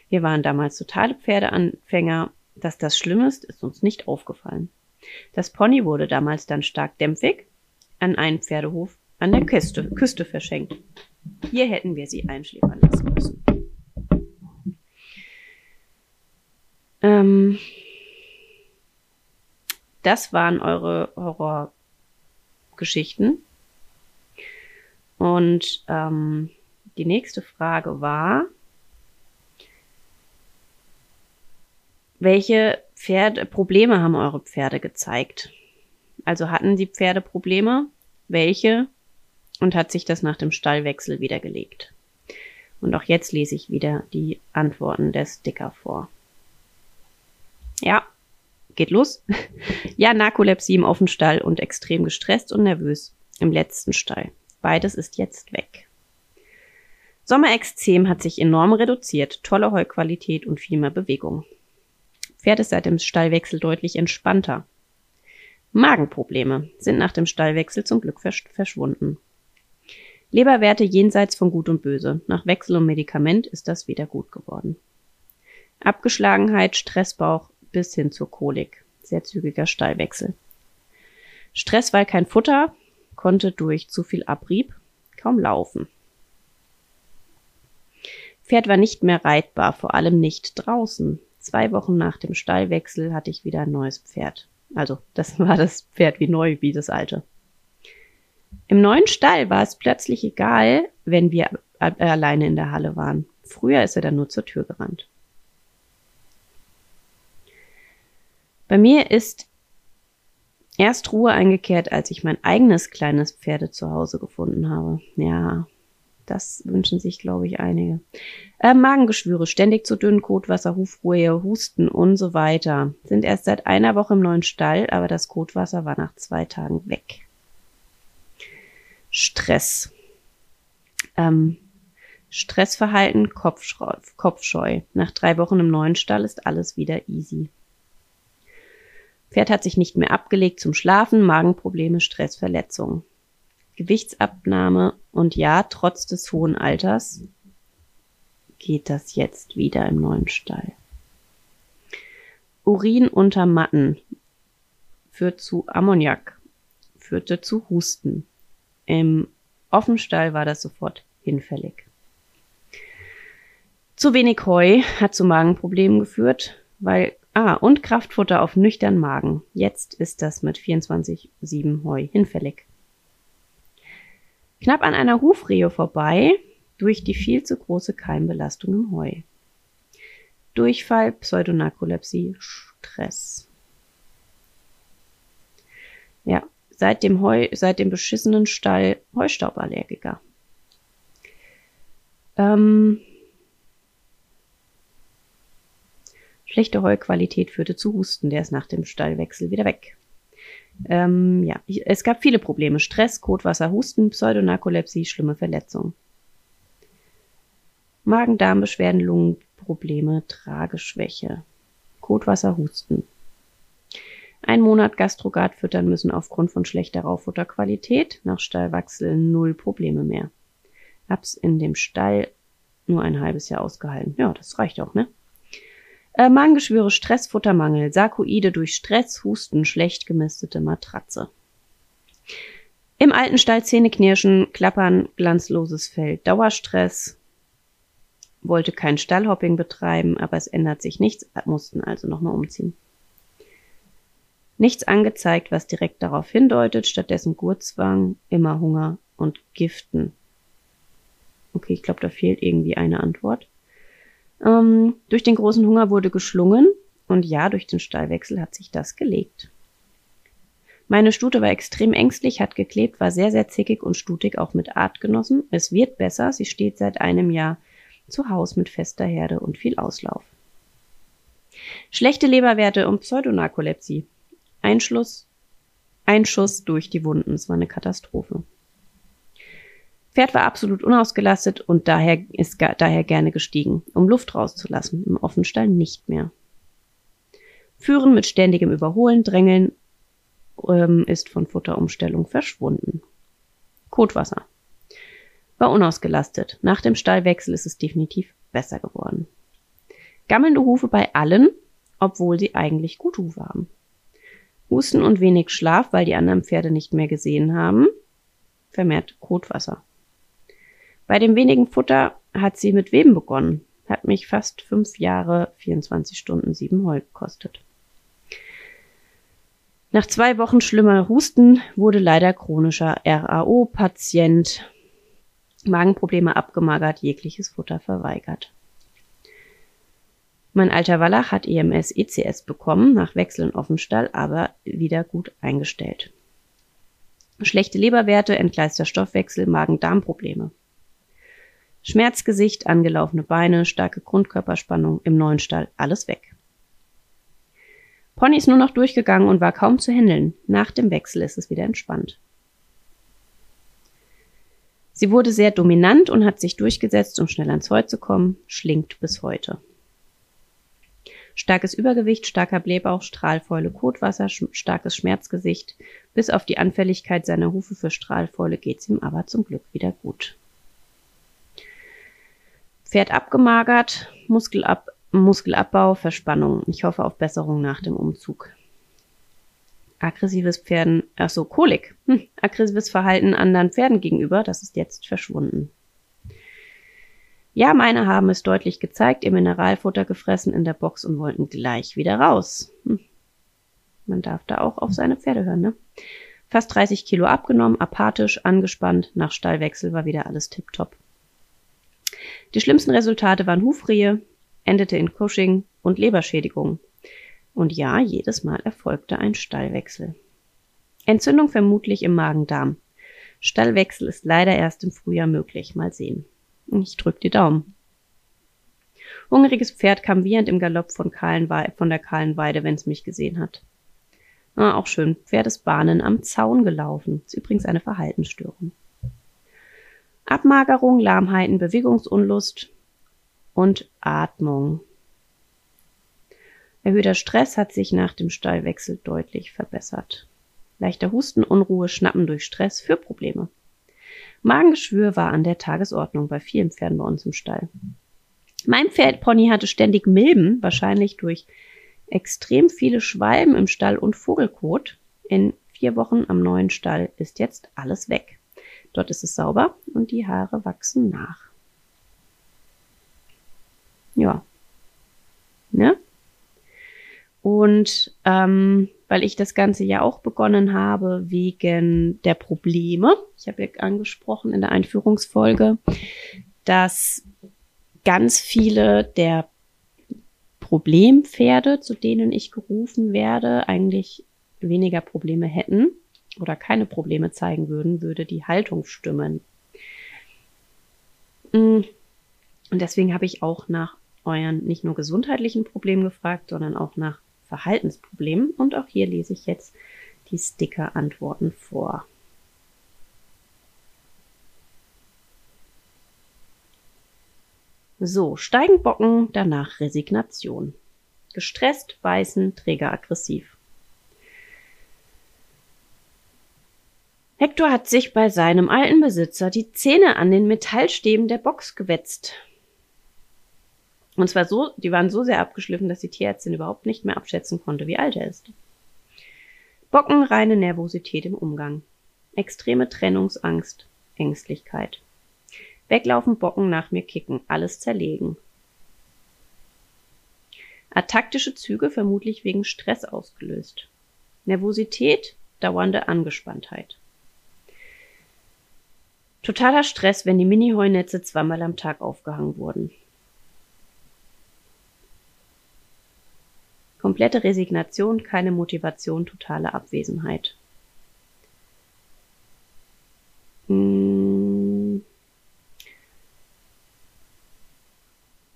Wir waren damals totale Pferdeanfänger, dass das schlimm ist, ist uns nicht aufgefallen. Das Pony wurde damals dann stark dämpfig an einen Pferdehof an der Küste, Küste verschenkt. Hier hätten wir sie einschläfern lassen müssen. Ähm, das waren eure Horrorgeschichten. Und ähm, die nächste Frage war, welche Pferde, Probleme haben eure Pferde gezeigt? Also hatten die Pferde Probleme? Welche? Und hat sich das nach dem Stallwechsel wieder gelegt? Und auch jetzt lese ich wieder die Antworten des Sticker vor. Ja, geht los. ja, Narkolepsie im Offenstall und extrem gestresst und nervös im letzten Stall. Beides ist jetzt weg. Sommerexzem hat sich enorm reduziert, tolle Heuqualität und viel mehr Bewegung. Pferd ist seit dem Stallwechsel deutlich entspannter. Magenprobleme sind nach dem Stallwechsel zum Glück versch verschwunden. Leberwerte jenseits von Gut und Böse. Nach Wechsel und Medikament ist das wieder gut geworden. Abgeschlagenheit, Stressbauch, bis hin zur Kolik. Sehr zügiger Stallwechsel. Stress, weil kein Futter, konnte durch zu viel Abrieb kaum laufen. Pferd war nicht mehr reitbar, vor allem nicht draußen. Zwei Wochen nach dem Stallwechsel hatte ich wieder ein neues Pferd. Also, das war das Pferd wie neu, wie das alte. Im neuen Stall war es plötzlich egal, wenn wir alleine in der Halle waren. Früher ist er dann nur zur Tür gerannt. Bei mir ist erst Ruhe eingekehrt, als ich mein eigenes kleines Pferde zu Hause gefunden habe. Ja, das wünschen sich, glaube ich, einige. Äh, Magengeschwüre, ständig zu dünn, Kotwasser, Hufruhe, Husten und so weiter. Sind erst seit einer Woche im neuen Stall, aber das Kotwasser war nach zwei Tagen weg. Stress. Ähm, Stressverhalten, Kopfscheu, Kopfscheu. Nach drei Wochen im neuen Stall ist alles wieder easy. Pferd hat sich nicht mehr abgelegt zum Schlafen, Magenprobleme, Stress, Verletzungen. Gewichtsabnahme und ja, trotz des hohen Alters geht das jetzt wieder im neuen Stall. Urin unter Matten führt zu Ammoniak, führte zu Husten. Im Offenstall war das sofort hinfällig. Zu wenig Heu hat zu Magenproblemen geführt, weil Ah, und Kraftfutter auf nüchtern Magen. Jetzt ist das mit 24-7 Heu hinfällig. Knapp an einer Hufrehe vorbei durch die viel zu große Keimbelastung im Heu. Durchfall, Pseudonarkolepsie, Stress. Ja, seit dem Heu, seit dem beschissenen Stall Heustauballergiker. Ähm, Schlechte Heuqualität führte zu Husten, der ist nach dem Stallwechsel wieder weg. Ähm, ja, es gab viele Probleme. Stress, Kotwasser, Husten, Pseudonarkolepsie, schlimme Verletzungen. Magen-Darm-Beschwerden, Lungenprobleme, Trageschwäche. Kotwasser, Husten. Ein Monat Gastrogat füttern müssen aufgrund von schlechter Rauffutterqualität. Nach Stallwechsel null Probleme mehr. Hab's in dem Stall nur ein halbes Jahr ausgehalten. Ja, das reicht auch, ne? Äh, Magengeschwüre, Stress, Futtermangel, Sarkoide durch Stress, Husten, schlecht gemistete Matratze. Im alten Stall Zähne knirschen, klappern, glanzloses Fell, Dauerstress. Wollte kein Stallhopping betreiben, aber es ändert sich nichts, mussten also nochmal umziehen. Nichts angezeigt, was direkt darauf hindeutet, stattdessen Gurzwang, immer Hunger und Giften. Okay, ich glaube, da fehlt irgendwie eine Antwort. Ähm, durch den großen Hunger wurde geschlungen und ja, durch den Stallwechsel hat sich das gelegt. Meine Stute war extrem ängstlich, hat geklebt, war sehr, sehr zickig und stutig, auch mit Artgenossen. Es wird besser, sie steht seit einem Jahr zu Hause mit fester Herde und viel Auslauf. Schlechte Leberwerte und Pseudonarkolepsie. Einschluss, Einschuss durch die Wunden. Es war eine Katastrophe. Pferd war absolut unausgelastet und daher ist daher gerne gestiegen, um Luft rauszulassen, im Offenstall nicht mehr. Führen mit ständigem Überholen, Drängeln ähm, ist von Futterumstellung verschwunden. Kotwasser. War unausgelastet. Nach dem Stallwechsel ist es definitiv besser geworden. Gammelnde Hufe bei allen, obwohl sie eigentlich gut Hufe haben. Husten und wenig Schlaf, weil die anderen Pferde nicht mehr gesehen haben. Vermehrt Kotwasser. Bei dem wenigen Futter hat sie mit Weben begonnen. Hat mich fast fünf Jahre, 24 Stunden, sieben Heu gekostet. Nach zwei Wochen schlimmer Husten wurde leider chronischer RAO-Patient. Magenprobleme abgemagert, jegliches Futter verweigert. Mein alter Wallach hat EMS ECS bekommen, nach Wechsel in Offenstall, aber wieder gut eingestellt. Schlechte Leberwerte, entgleister Stoffwechsel, Magen-Darm-Probleme. Schmerzgesicht, angelaufene Beine, starke Grundkörperspannung, im neuen Stall, alles weg. Pony ist nur noch durchgegangen und war kaum zu händeln. Nach dem Wechsel ist es wieder entspannt. Sie wurde sehr dominant und hat sich durchgesetzt, um schnell ans Heu zu kommen, schlingt bis heute. Starkes Übergewicht, starker Blähbauch, Strahlfäule, Kotwasser, sch starkes Schmerzgesicht. Bis auf die Anfälligkeit seiner Hufe für Strahlfäule geht's ihm aber zum Glück wieder gut. Pferd abgemagert, Muskelab Muskelabbau, Verspannung. Ich hoffe auf Besserung nach dem Umzug. Aggressives Pferden, ach so, Kolik. Hm, aggressives Verhalten anderen Pferden gegenüber, das ist jetzt verschwunden. Ja, meine haben es deutlich gezeigt, ihr Mineralfutter gefressen in der Box und wollten gleich wieder raus. Hm. Man darf da auch auf seine Pferde hören, ne? Fast 30 Kilo abgenommen, apathisch, angespannt, nach Stallwechsel war wieder alles tipptopp. Die schlimmsten Resultate waren Hufrehe, endete in Cushing und Leberschädigung. Und ja, jedes Mal erfolgte ein Stallwechsel. Entzündung vermutlich im Magen-Darm. Stallwechsel ist leider erst im Frühjahr möglich. Mal sehen. Ich drück die Daumen. Hungriges Pferd kam wiehernd im Galopp von, von der kahlen Weide, wenn's mich gesehen hat. Ah, auch schön. Pferd ist Bahnen am Zaun gelaufen. Ist übrigens eine Verhaltensstörung. Abmagerung, Lahmheiten, Bewegungsunlust, und Atmung. Erhöhter Stress hat sich nach dem Stallwechsel deutlich verbessert. Leichter Husten, Unruhe, Schnappen durch Stress für Probleme. Magengeschwür war an der Tagesordnung bei vielen Pferden bei uns im Stall. Mein Pferdpony hatte ständig Milben, wahrscheinlich durch extrem viele Schwalben im Stall und Vogelkot. In vier Wochen am neuen Stall ist jetzt alles weg. Dort ist es sauber und die Haare wachsen nach. Ja. Ne? Und ähm, weil ich das Ganze ja auch begonnen habe wegen der Probleme, ich habe ja angesprochen in der Einführungsfolge, dass ganz viele der Problempferde, zu denen ich gerufen werde, eigentlich weniger Probleme hätten oder keine Probleme zeigen würden, würde die Haltung stimmen. Mm. Und deswegen habe ich auch nach euren nicht nur gesundheitlichen Problemen gefragt, sondern auch nach Verhaltensproblemen. Und auch hier lese ich jetzt die Sticker-Antworten vor. So, steigen Bocken, danach Resignation. Gestresst, beißen, träger aggressiv. Hector hat sich bei seinem alten Besitzer die Zähne an den Metallstäben der Box gewetzt. Und zwar so, die waren so sehr abgeschliffen, dass die Tierärztin überhaupt nicht mehr abschätzen konnte, wie alt er ist. Bocken, reine Nervosität im Umgang. Extreme Trennungsangst, Ängstlichkeit. Weglaufen, Bocken, nach mir kicken, alles zerlegen. Ataktische Züge vermutlich wegen Stress ausgelöst. Nervosität, dauernde Angespanntheit. Totaler Stress, wenn die Mini-Heunetze zweimal am Tag aufgehangen wurden. Komplette Resignation, keine Motivation, totale Abwesenheit. Hm.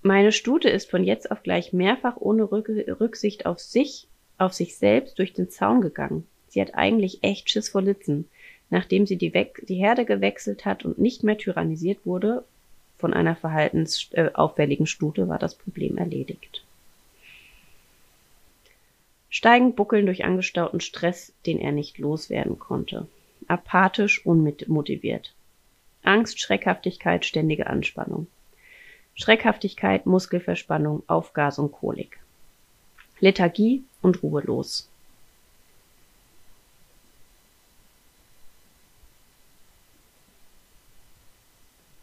Meine Stute ist von jetzt auf gleich mehrfach ohne Rücksicht auf sich, auf sich selbst durch den Zaun gegangen. Sie hat eigentlich echt Schiss vor Litzen. Nachdem sie die, We die Herde gewechselt hat und nicht mehr tyrannisiert wurde von einer verhaltensauffälligen äh, Stute, war das Problem erledigt. Steigend buckeln durch angestauten Stress, den er nicht loswerden konnte. Apathisch, unmotiviert. Angst, Schreckhaftigkeit, ständige Anspannung. Schreckhaftigkeit, Muskelverspannung, Aufgasung, Kolik. Lethargie und ruhelos.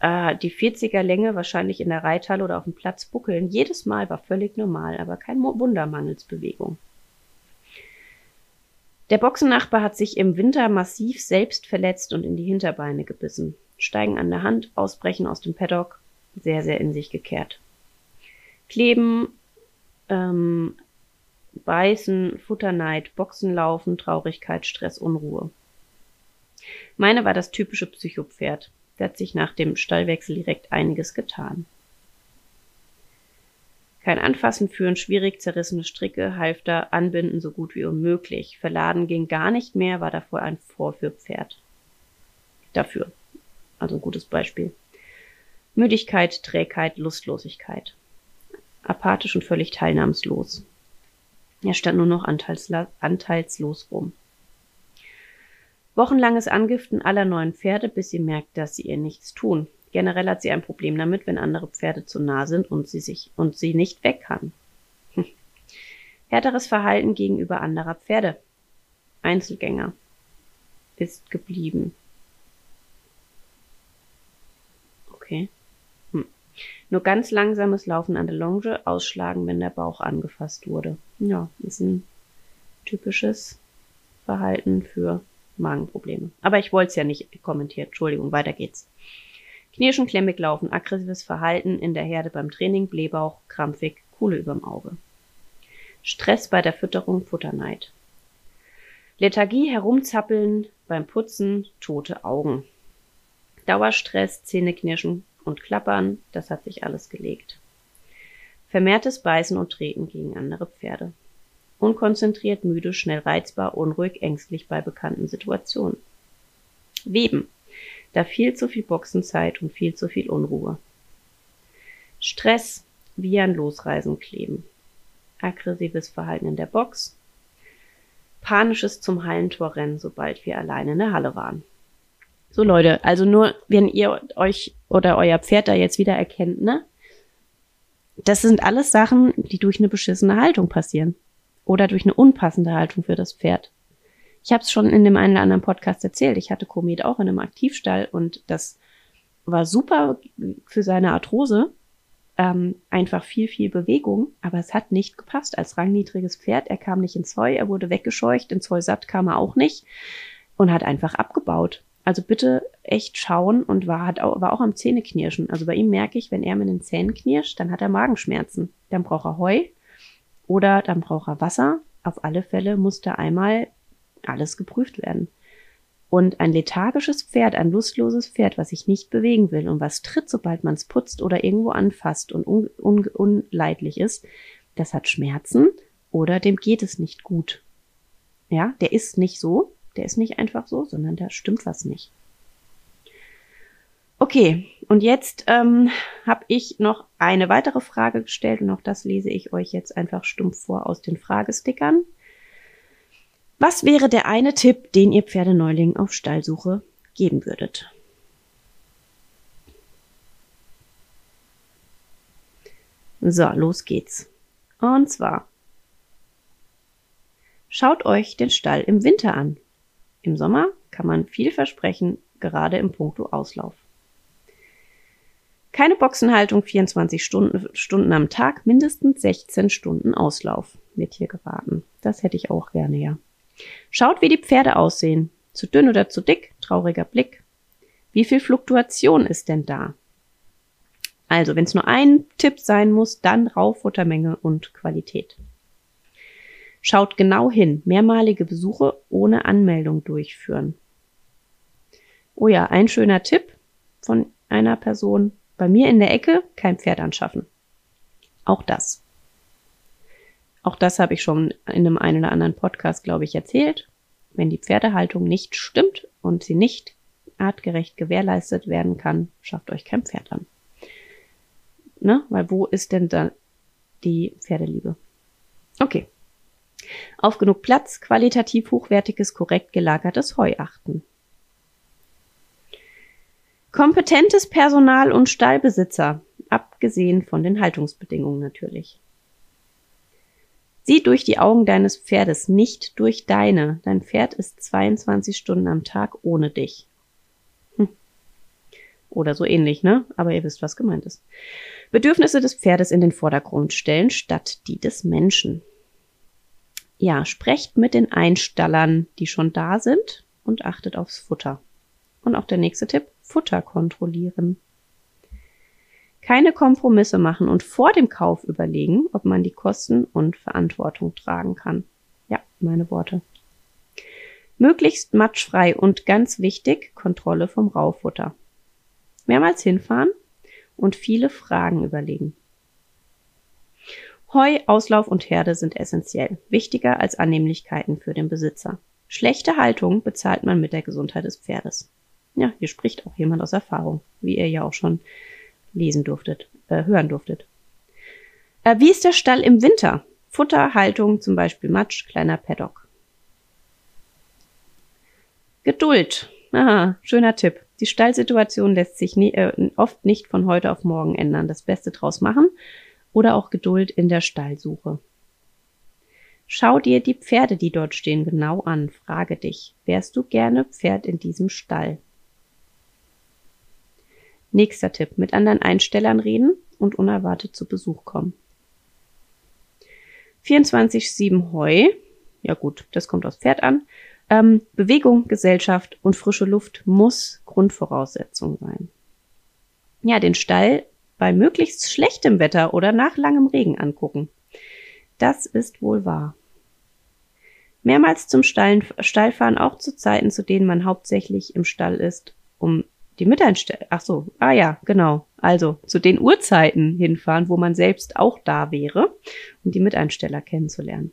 Äh, die 40er Länge wahrscheinlich in der Reithalle oder auf dem Platz buckeln. Jedes Mal war völlig normal, aber kein Wunder mangels Bewegung. Der Boxennachbar hat sich im Winter massiv selbst verletzt und in die Hinterbeine gebissen. Steigen an der Hand, ausbrechen aus dem Paddock, sehr, sehr in sich gekehrt. Kleben, ähm, Beißen, Futterneid, Boxenlaufen, Traurigkeit, Stress, Unruhe. Meine war das typische Psychopferd. Da hat sich nach dem Stallwechsel direkt einiges getan. Kein Anfassen führen, schwierig zerrissene Stricke, Halfter, Anbinden so gut wie unmöglich. Verladen ging gar nicht mehr, war davor ein Vorführpferd. Dafür. Also ein gutes Beispiel. Müdigkeit, Trägheit, Lustlosigkeit. Apathisch und völlig teilnahmslos. Er stand nur noch anteilslos rum. Wochenlanges Angiften aller neuen Pferde, bis sie merkt, dass sie ihr nichts tun. Generell hat sie ein Problem damit, wenn andere Pferde zu nah sind und sie sich und sie nicht weg kann. Hm. Härteres Verhalten gegenüber anderer Pferde. Einzelgänger ist geblieben. Okay. Hm. Nur ganz langsames Laufen an der Longe, ausschlagen, wenn der Bauch angefasst wurde. Ja, ist ein typisches Verhalten für Magenprobleme. Aber ich wollte es ja nicht kommentiert. Entschuldigung, weiter geht's. Knirschen, klemmig laufen, aggressives Verhalten in der Herde beim Training, Blähbauch, krampfig, Kuhle überm Auge. Stress bei der Fütterung, Futterneid. Lethargie, herumzappeln beim Putzen, tote Augen. Dauerstress, Zähneknirschen und Klappern, das hat sich alles gelegt. Vermehrtes Beißen und Treten gegen andere Pferde. Unkonzentriert, müde, schnell reizbar, unruhig, ängstlich bei bekannten Situationen. Weben da viel zu viel Boxenzeit und viel zu viel Unruhe. Stress wie an Losreisen kleben. Aggressives Verhalten in der Box. Panisches zum Hallentor rennen, sobald wir alleine in der Halle waren. So Leute, also nur wenn ihr euch oder euer Pferd da jetzt wieder erkennt, ne? Das sind alles Sachen, die durch eine beschissene Haltung passieren. Oder durch eine unpassende Haltung für das Pferd. Ich habe es schon in dem einen oder anderen Podcast erzählt. Ich hatte Komet auch in einem Aktivstall und das war super für seine Arthrose. Ähm, einfach viel, viel Bewegung, aber es hat nicht gepasst als rangniedriges Pferd. Er kam nicht ins Heu, er wurde weggescheucht, ins Heu satt kam er auch nicht und hat einfach abgebaut. Also bitte echt schauen und war, hat auch, war auch am Zähneknirschen. Also bei ihm merke ich, wenn er mit den Zähnen knirscht, dann hat er Magenschmerzen. Dann braucht er Heu oder dann braucht er Wasser. Auf alle Fälle muss er einmal alles geprüft werden. Und ein lethargisches Pferd, ein lustloses Pferd, was sich nicht bewegen will und was tritt, sobald man es putzt oder irgendwo anfasst und un un unleidlich ist, das hat Schmerzen oder dem geht es nicht gut. Ja, der ist nicht so, der ist nicht einfach so, sondern da stimmt was nicht. Okay, und jetzt ähm, habe ich noch eine weitere Frage gestellt und auch das lese ich euch jetzt einfach stumpf vor aus den Fragestickern. Was wäre der eine Tipp, den ihr Pferdeneuling auf Stallsuche geben würdet? So, los geht's. Und zwar, schaut euch den Stall im Winter an. Im Sommer kann man viel versprechen, gerade im Punkto Auslauf. Keine Boxenhaltung 24 Stunden, Stunden am Tag, mindestens 16 Stunden Auslauf wird hier geraten. Das hätte ich auch gerne, ja. Schaut, wie die Pferde aussehen. Zu dünn oder zu dick, trauriger Blick. Wie viel Fluktuation ist denn da? Also, wenn es nur ein Tipp sein muss, dann Rauffuttermenge und Qualität. Schaut genau hin, mehrmalige Besuche ohne Anmeldung durchführen. Oh ja, ein schöner Tipp von einer Person. Bei mir in der Ecke kein Pferd anschaffen. Auch das. Auch das habe ich schon in einem einen oder anderen Podcast, glaube ich, erzählt. Wenn die Pferdehaltung nicht stimmt und sie nicht artgerecht gewährleistet werden kann, schafft euch kein Pferd an. Ne? Weil wo ist denn da die Pferdeliebe? Okay. Auf genug Platz, qualitativ hochwertiges, korrekt gelagertes Heu achten. Kompetentes Personal und Stallbesitzer, abgesehen von den Haltungsbedingungen natürlich. Sieh durch die Augen deines Pferdes, nicht durch deine. Dein Pferd ist 22 Stunden am Tag ohne dich. Hm. Oder so ähnlich, ne? Aber ihr wisst, was gemeint ist. Bedürfnisse des Pferdes in den Vordergrund stellen, statt die des Menschen. Ja, sprecht mit den Einstallern, die schon da sind und achtet aufs Futter. Und auch der nächste Tipp, Futter kontrollieren. Keine Kompromisse machen und vor dem Kauf überlegen, ob man die Kosten und Verantwortung tragen kann. Ja, meine Worte. Möglichst matschfrei und ganz wichtig, Kontrolle vom Raufutter. Mehrmals hinfahren und viele Fragen überlegen. Heu, Auslauf und Herde sind essentiell, wichtiger als Annehmlichkeiten für den Besitzer. Schlechte Haltung bezahlt man mit der Gesundheit des Pferdes. Ja, hier spricht auch jemand aus Erfahrung, wie ihr ja auch schon lesen durftet, äh, hören durftet. Äh, wie ist der Stall im Winter? Futter, Haltung, zum Beispiel Matsch, kleiner Paddock. Geduld. Aha, schöner Tipp. Die Stallsituation lässt sich nie, äh, oft nicht von heute auf morgen ändern. Das Beste draus machen oder auch Geduld in der Stallsuche. Schau dir die Pferde, die dort stehen, genau an. Frage dich, wärst du gerne Pferd in diesem Stall? Nächster Tipp, mit anderen Einstellern reden und unerwartet zu Besuch kommen. 24-7 Heu, ja gut, das kommt aufs Pferd an. Ähm, Bewegung, Gesellschaft und frische Luft muss Grundvoraussetzung sein. Ja, den Stall bei möglichst schlechtem Wetter oder nach langem Regen angucken. Das ist wohl wahr. Mehrmals zum Stall, Stallfahren auch zu Zeiten, zu denen man hauptsächlich im Stall ist, um die Miteinsteller, ach so, ah ja, genau. Also zu den Uhrzeiten hinfahren, wo man selbst auch da wäre, um die Miteinsteller kennenzulernen.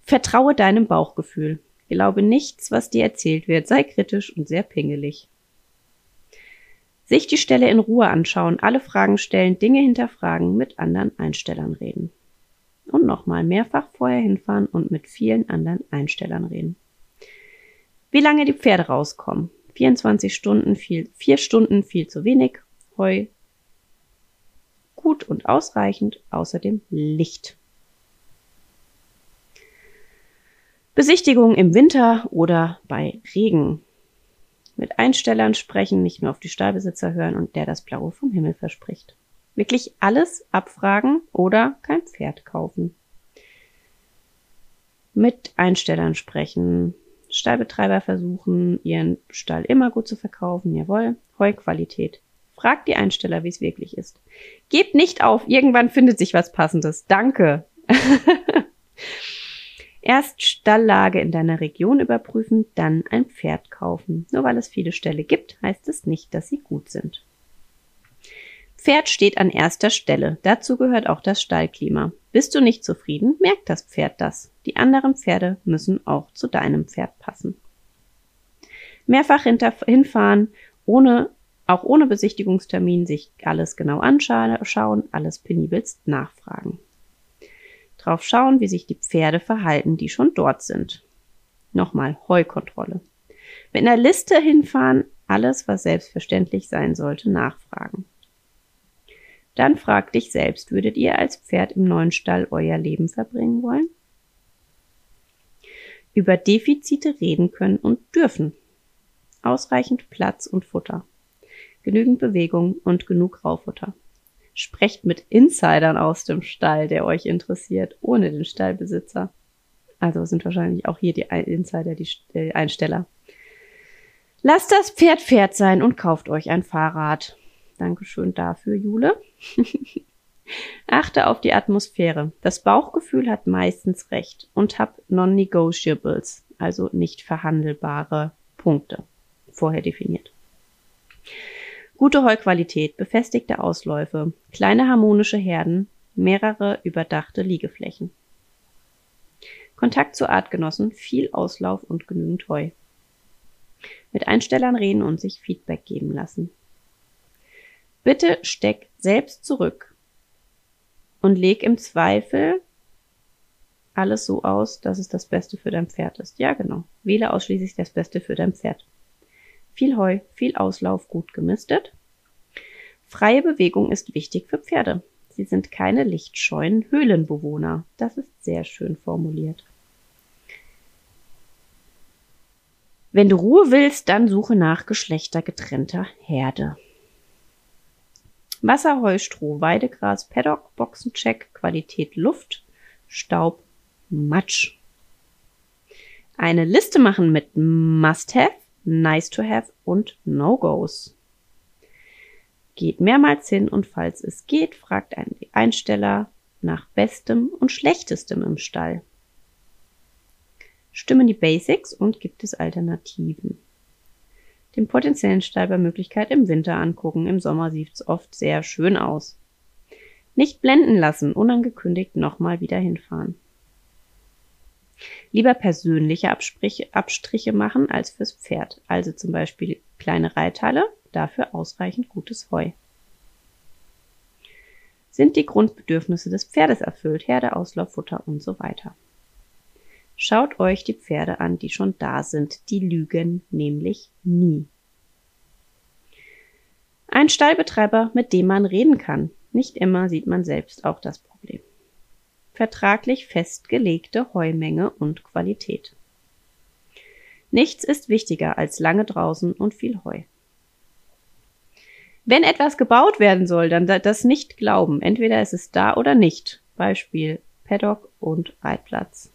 Vertraue deinem Bauchgefühl. Glaube nichts, was dir erzählt wird. Sei kritisch und sehr pingelig. Sich die Stelle in Ruhe anschauen, alle Fragen stellen, Dinge hinterfragen, mit anderen Einstellern reden. Und nochmal mehrfach vorher hinfahren und mit vielen anderen Einstellern reden. Wie lange die Pferde rauskommen. 24 Stunden viel, 4 Stunden viel zu wenig. Heu gut und ausreichend. Außerdem Licht. Besichtigung im Winter oder bei Regen. Mit Einstellern sprechen, nicht nur auf die Stallbesitzer hören und der das Blaue vom Himmel verspricht. Wirklich alles abfragen oder kein Pferd kaufen. Mit Einstellern sprechen, Stallbetreiber versuchen, ihren Stall immer gut zu verkaufen. Jawohl. Heuqualität. Fragt die Einsteller, wie es wirklich ist. Gebt nicht auf, irgendwann findet sich was Passendes. Danke. Erst Stalllage in deiner Region überprüfen, dann ein Pferd kaufen. Nur weil es viele Ställe gibt, heißt es nicht, dass sie gut sind. Pferd steht an erster Stelle. Dazu gehört auch das Stallklima. Bist du nicht zufrieden, merkt das Pferd das. Die anderen Pferde müssen auch zu deinem Pferd passen. Mehrfach hinfahren, ohne, auch ohne Besichtigungstermin, sich alles genau anschauen, alles penibelst nachfragen. Drauf schauen, wie sich die Pferde verhalten, die schon dort sind. Nochmal Heukontrolle. Mit einer Liste hinfahren, alles, was selbstverständlich sein sollte, nachfragen. Dann frag dich selbst, würdet ihr als Pferd im neuen Stall euer Leben verbringen wollen? Über Defizite reden können und dürfen. Ausreichend Platz und Futter. Genügend Bewegung und genug Raufutter. Sprecht mit Insidern aus dem Stall, der euch interessiert, ohne den Stallbesitzer. Also sind wahrscheinlich auch hier die Insider, die Einsteller. Lasst das Pferd Pferd sein und kauft euch ein Fahrrad. Dankeschön dafür, Jule. Achte auf die Atmosphäre. Das Bauchgefühl hat meistens recht und hab Non-Negotiables, also nicht verhandelbare Punkte, vorher definiert. Gute Heuqualität, befestigte Ausläufe, kleine harmonische Herden, mehrere überdachte Liegeflächen. Kontakt zu Artgenossen, viel Auslauf und genügend Heu. Mit Einstellern reden und sich Feedback geben lassen. Bitte steck selbst zurück und leg im Zweifel alles so aus, dass es das Beste für dein Pferd ist. Ja, genau. Wähle ausschließlich das Beste für dein Pferd. Viel Heu, viel Auslauf, gut gemistet. Freie Bewegung ist wichtig für Pferde. Sie sind keine lichtscheuen Höhlenbewohner. Das ist sehr schön formuliert. Wenn du Ruhe willst, dann suche nach geschlechtergetrennter Herde. Wasser, Heu, Stroh, Weidegras, Paddock, Boxencheck, Qualität Luft, Staub, Matsch. Eine Liste machen mit Must-Have, Nice-to-Have und No-Gos. Geht mehrmals hin und falls es geht, fragt einen Einsteller nach Bestem und Schlechtestem im Stall. Stimmen die Basics und gibt es Alternativen den potenziellen Stall bei Möglichkeit im Winter angucken. Im Sommer sieht's oft sehr schön aus. Nicht blenden lassen, unangekündigt nochmal wieder hinfahren. Lieber persönliche Abstriche machen als fürs Pferd. Also zum Beispiel kleine Reitteile, dafür ausreichend gutes Heu. Sind die Grundbedürfnisse des Pferdes erfüllt, Herde, Auslauf, Futter und so weiter. Schaut euch die Pferde an, die schon da sind. Die lügen nämlich nie. Ein Stallbetreiber, mit dem man reden kann. Nicht immer sieht man selbst auch das Problem. Vertraglich festgelegte Heumenge und Qualität. Nichts ist wichtiger als lange draußen und viel Heu. Wenn etwas gebaut werden soll, dann das nicht glauben. Entweder ist es da oder nicht. Beispiel Paddock und Reitplatz.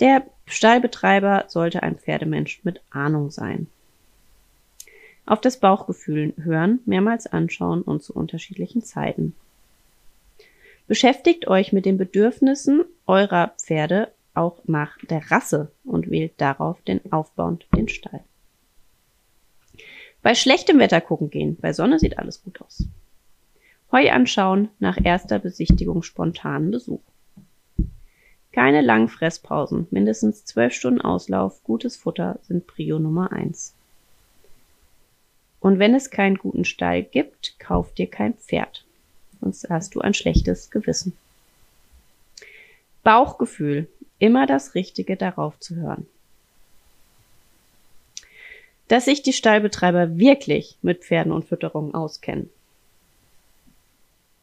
Der Stallbetreiber sollte ein Pferdemensch mit Ahnung sein. Auf das Bauchgefühl hören, mehrmals anschauen und zu unterschiedlichen Zeiten. Beschäftigt euch mit den Bedürfnissen eurer Pferde auch nach der Rasse und wählt darauf den aufbauend den Stall. Bei schlechtem Wetter gucken gehen, bei Sonne sieht alles gut aus. Heu anschauen, nach erster Besichtigung spontanen Besuch. Keine langen Fresspausen, mindestens zwölf Stunden Auslauf, gutes Futter sind Prio Nummer eins. Und wenn es keinen guten Stall gibt, kauf dir kein Pferd. Sonst hast du ein schlechtes Gewissen. Bauchgefühl. Immer das Richtige darauf zu hören. Dass sich die Stallbetreiber wirklich mit Pferden und Fütterung auskennen.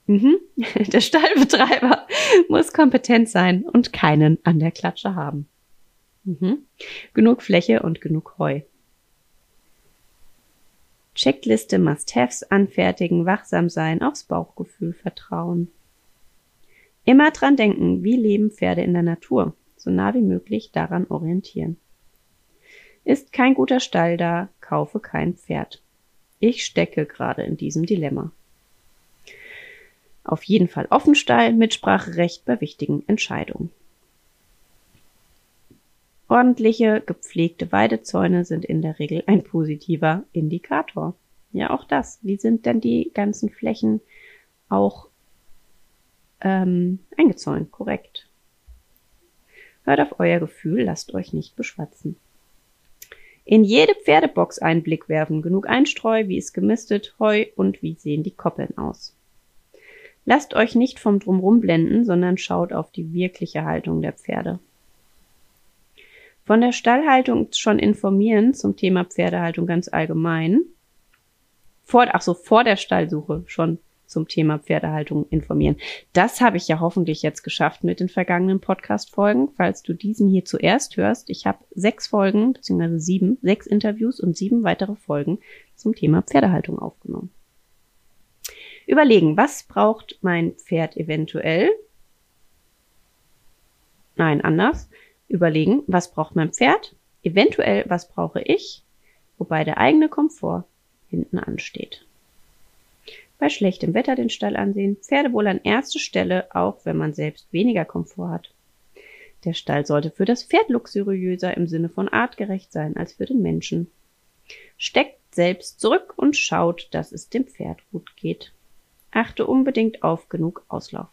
Mhm. Der Stallbetreiber muss kompetent sein und keinen an der Klatsche haben. Mhm. Genug Fläche und genug Heu. Checkliste Must-Haves anfertigen, wachsam sein, aufs Bauchgefühl vertrauen. Immer dran denken, wie leben Pferde in der Natur, so nah wie möglich daran orientieren. Ist kein guter Stall da, kaufe kein Pferd. Ich stecke gerade in diesem Dilemma. Auf jeden Fall Offenstall, Mitspracherecht bei wichtigen Entscheidungen. Ordentliche, gepflegte Weidezäune sind in der Regel ein positiver Indikator. Ja, auch das. Wie sind denn die ganzen Flächen auch ähm, eingezäunt? Korrekt. Hört auf euer Gefühl, lasst euch nicht beschwatzen. In jede Pferdebox einen Blick werfen, genug Einstreu, wie ist gemistet, Heu und wie sehen die Koppeln aus. Lasst euch nicht vom Drumrum blenden, sondern schaut auf die wirkliche Haltung der Pferde. Von der Stallhaltung schon informieren zum Thema Pferdehaltung ganz allgemein. Vor, ach so, vor der Stallsuche schon zum Thema Pferdehaltung informieren. Das habe ich ja hoffentlich jetzt geschafft mit den vergangenen Podcast-Folgen. Falls du diesen hier zuerst hörst, ich habe sechs Folgen, beziehungsweise sieben, sechs Interviews und sieben weitere Folgen zum Thema Pferdehaltung aufgenommen. Überlegen, was braucht mein Pferd eventuell? Nein, anders. Überlegen, was braucht mein Pferd? Eventuell, was brauche ich? Wobei der eigene Komfort hinten ansteht. Bei schlechtem Wetter den Stall ansehen, Pferde wohl an erste Stelle, auch wenn man selbst weniger Komfort hat. Der Stall sollte für das Pferd luxuriöser im Sinne von artgerecht sein als für den Menschen. Steckt selbst zurück und schaut, dass es dem Pferd gut geht. Achte unbedingt auf genug Auslauf.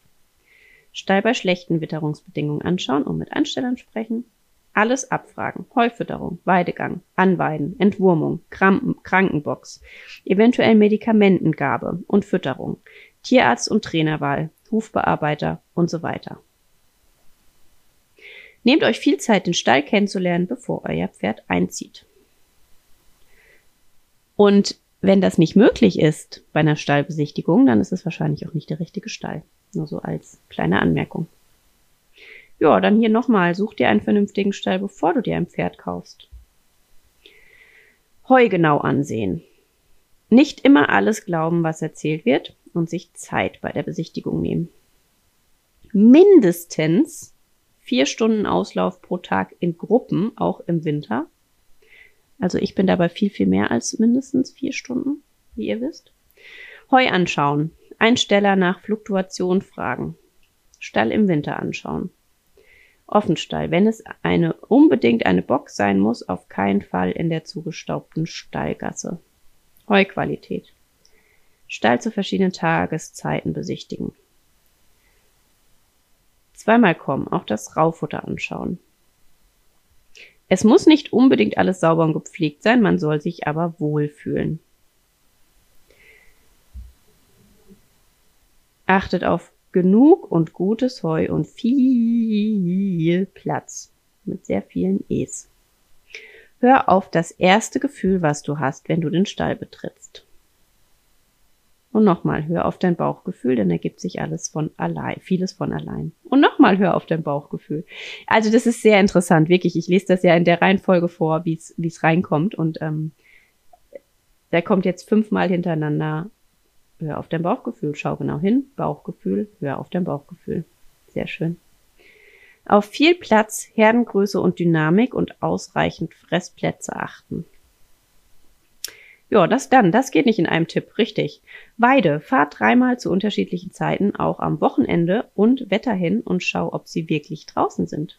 Stall bei schlechten Witterungsbedingungen anschauen und mit Anstellern sprechen. Alles abfragen. Heufütterung, Weidegang, Anweiden, Entwurmung, Krampen, Krankenbox, eventuell Medikamentengabe und Fütterung, Tierarzt und Trainerwahl, Hufbearbeiter und so weiter. Nehmt euch viel Zeit, den Stall kennenzulernen, bevor euer Pferd einzieht. Und wenn das nicht möglich ist bei einer Stallbesichtigung, dann ist es wahrscheinlich auch nicht der richtige Stall. Nur so als kleine Anmerkung. Ja, dann hier nochmal, such dir einen vernünftigen Stall, bevor du dir ein Pferd kaufst. Heu genau ansehen. Nicht immer alles glauben, was erzählt wird und sich Zeit bei der Besichtigung nehmen. Mindestens vier Stunden Auslauf pro Tag in Gruppen, auch im Winter. Also ich bin dabei viel, viel mehr als mindestens vier Stunden, wie ihr wisst. Heu anschauen. Einsteller nach Fluktuation fragen. Stall im Winter anschauen. Offenstall. Wenn es eine unbedingt eine Box sein muss, auf keinen Fall in der zugestaubten Stallgasse. Heuqualität. Stall zu verschiedenen Tageszeiten besichtigen. Zweimal kommen, auch das Raufutter anschauen. Es muss nicht unbedingt alles sauber und gepflegt sein, man soll sich aber wohlfühlen. Achtet auf genug und gutes Heu und viel Platz mit sehr vielen E's. Hör auf das erste Gefühl, was du hast, wenn du den Stall betrittst. Und nochmal, hör auf dein Bauchgefühl, denn ergibt sich alles von allein, vieles von allein. Und nochmal, hör auf dein Bauchgefühl. Also das ist sehr interessant, wirklich. Ich lese das ja in der Reihenfolge vor, wie es reinkommt. Und ähm, der kommt jetzt fünfmal hintereinander. Hör auf dein Bauchgefühl, schau genau hin. Bauchgefühl, hör auf dein Bauchgefühl. Sehr schön. Auf viel Platz, Herdengröße und Dynamik und ausreichend Fressplätze achten. Ja, das dann, das geht nicht in einem Tipp, richtig. Weide, fahrt dreimal zu unterschiedlichen Zeiten, auch am Wochenende und Wetter hin und schau, ob sie wirklich draußen sind.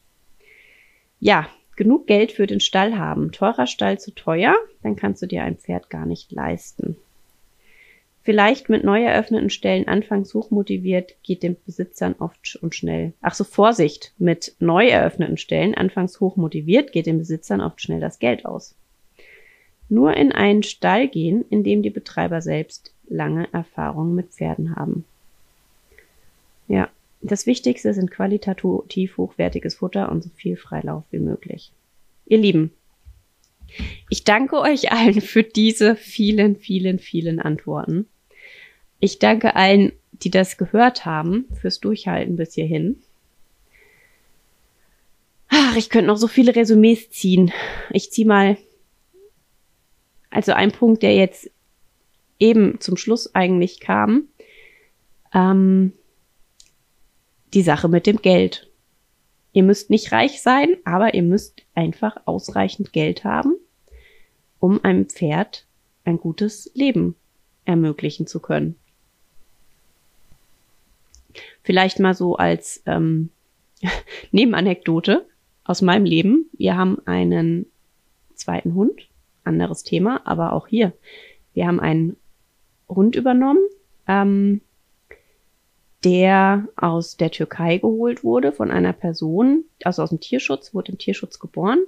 Ja, genug Geld für den Stall haben. Teurer Stall zu teuer, dann kannst du dir ein Pferd gar nicht leisten. Vielleicht mit neu eröffneten Stellen anfangs hochmotiviert, geht den Besitzern oft und schnell. Ach so, Vorsicht! Mit neu eröffneten Stellen anfangs hochmotiviert, geht den Besitzern oft schnell das Geld aus nur in einen Stall gehen, in dem die Betreiber selbst lange Erfahrung mit Pferden haben. Ja, das Wichtigste sind qualitativ hochwertiges Futter und so viel Freilauf wie möglich. Ihr Lieben, ich danke euch allen für diese vielen, vielen, vielen Antworten. Ich danke allen, die das gehört haben, fürs Durchhalten bis hierhin. Ach, ich könnte noch so viele Resümees ziehen. Ich ziehe mal also ein Punkt, der jetzt eben zum Schluss eigentlich kam, ähm, die Sache mit dem Geld. Ihr müsst nicht reich sein, aber ihr müsst einfach ausreichend Geld haben, um einem Pferd ein gutes Leben ermöglichen zu können. Vielleicht mal so als ähm, Nebenanekdote aus meinem Leben. Wir haben einen zweiten Hund anderes Thema, aber auch hier. Wir haben einen Hund übernommen, ähm, der aus der Türkei geholt wurde von einer Person, also aus dem Tierschutz, wurde im Tierschutz geboren,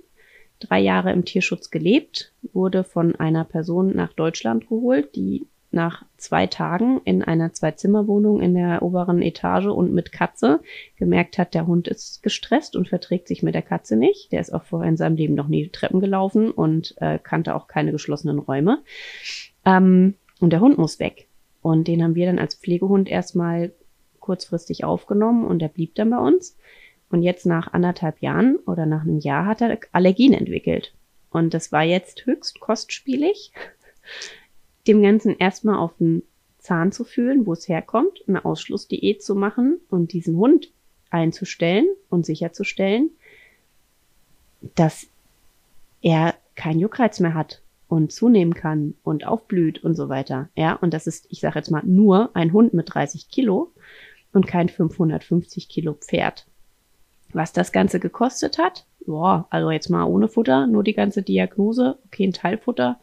drei Jahre im Tierschutz gelebt, wurde von einer Person nach Deutschland geholt, die nach zwei Tagen in einer Zwei-Zimmer-Wohnung in der oberen Etage und mit Katze gemerkt hat, der Hund ist gestresst und verträgt sich mit der Katze nicht. Der ist auch vorher in seinem Leben noch nie Treppen gelaufen und äh, kannte auch keine geschlossenen Räume. Ähm, und der Hund muss weg. Und den haben wir dann als Pflegehund erstmal kurzfristig aufgenommen und der blieb dann bei uns. Und jetzt nach anderthalb Jahren oder nach einem Jahr hat er Allergien entwickelt. Und das war jetzt höchst kostspielig dem Ganzen erstmal auf den Zahn zu fühlen, wo es herkommt, eine Ausschlussdiät zu machen und diesen Hund einzustellen und sicherzustellen, dass er keinen Juckreiz mehr hat und zunehmen kann und aufblüht und so weiter. Ja, und das ist, ich sage jetzt mal, nur ein Hund mit 30 Kilo und kein 550 Kilo Pferd. Was das Ganze gekostet hat, boah, also jetzt mal ohne Futter, nur die ganze Diagnose, okay, ein Teilfutter,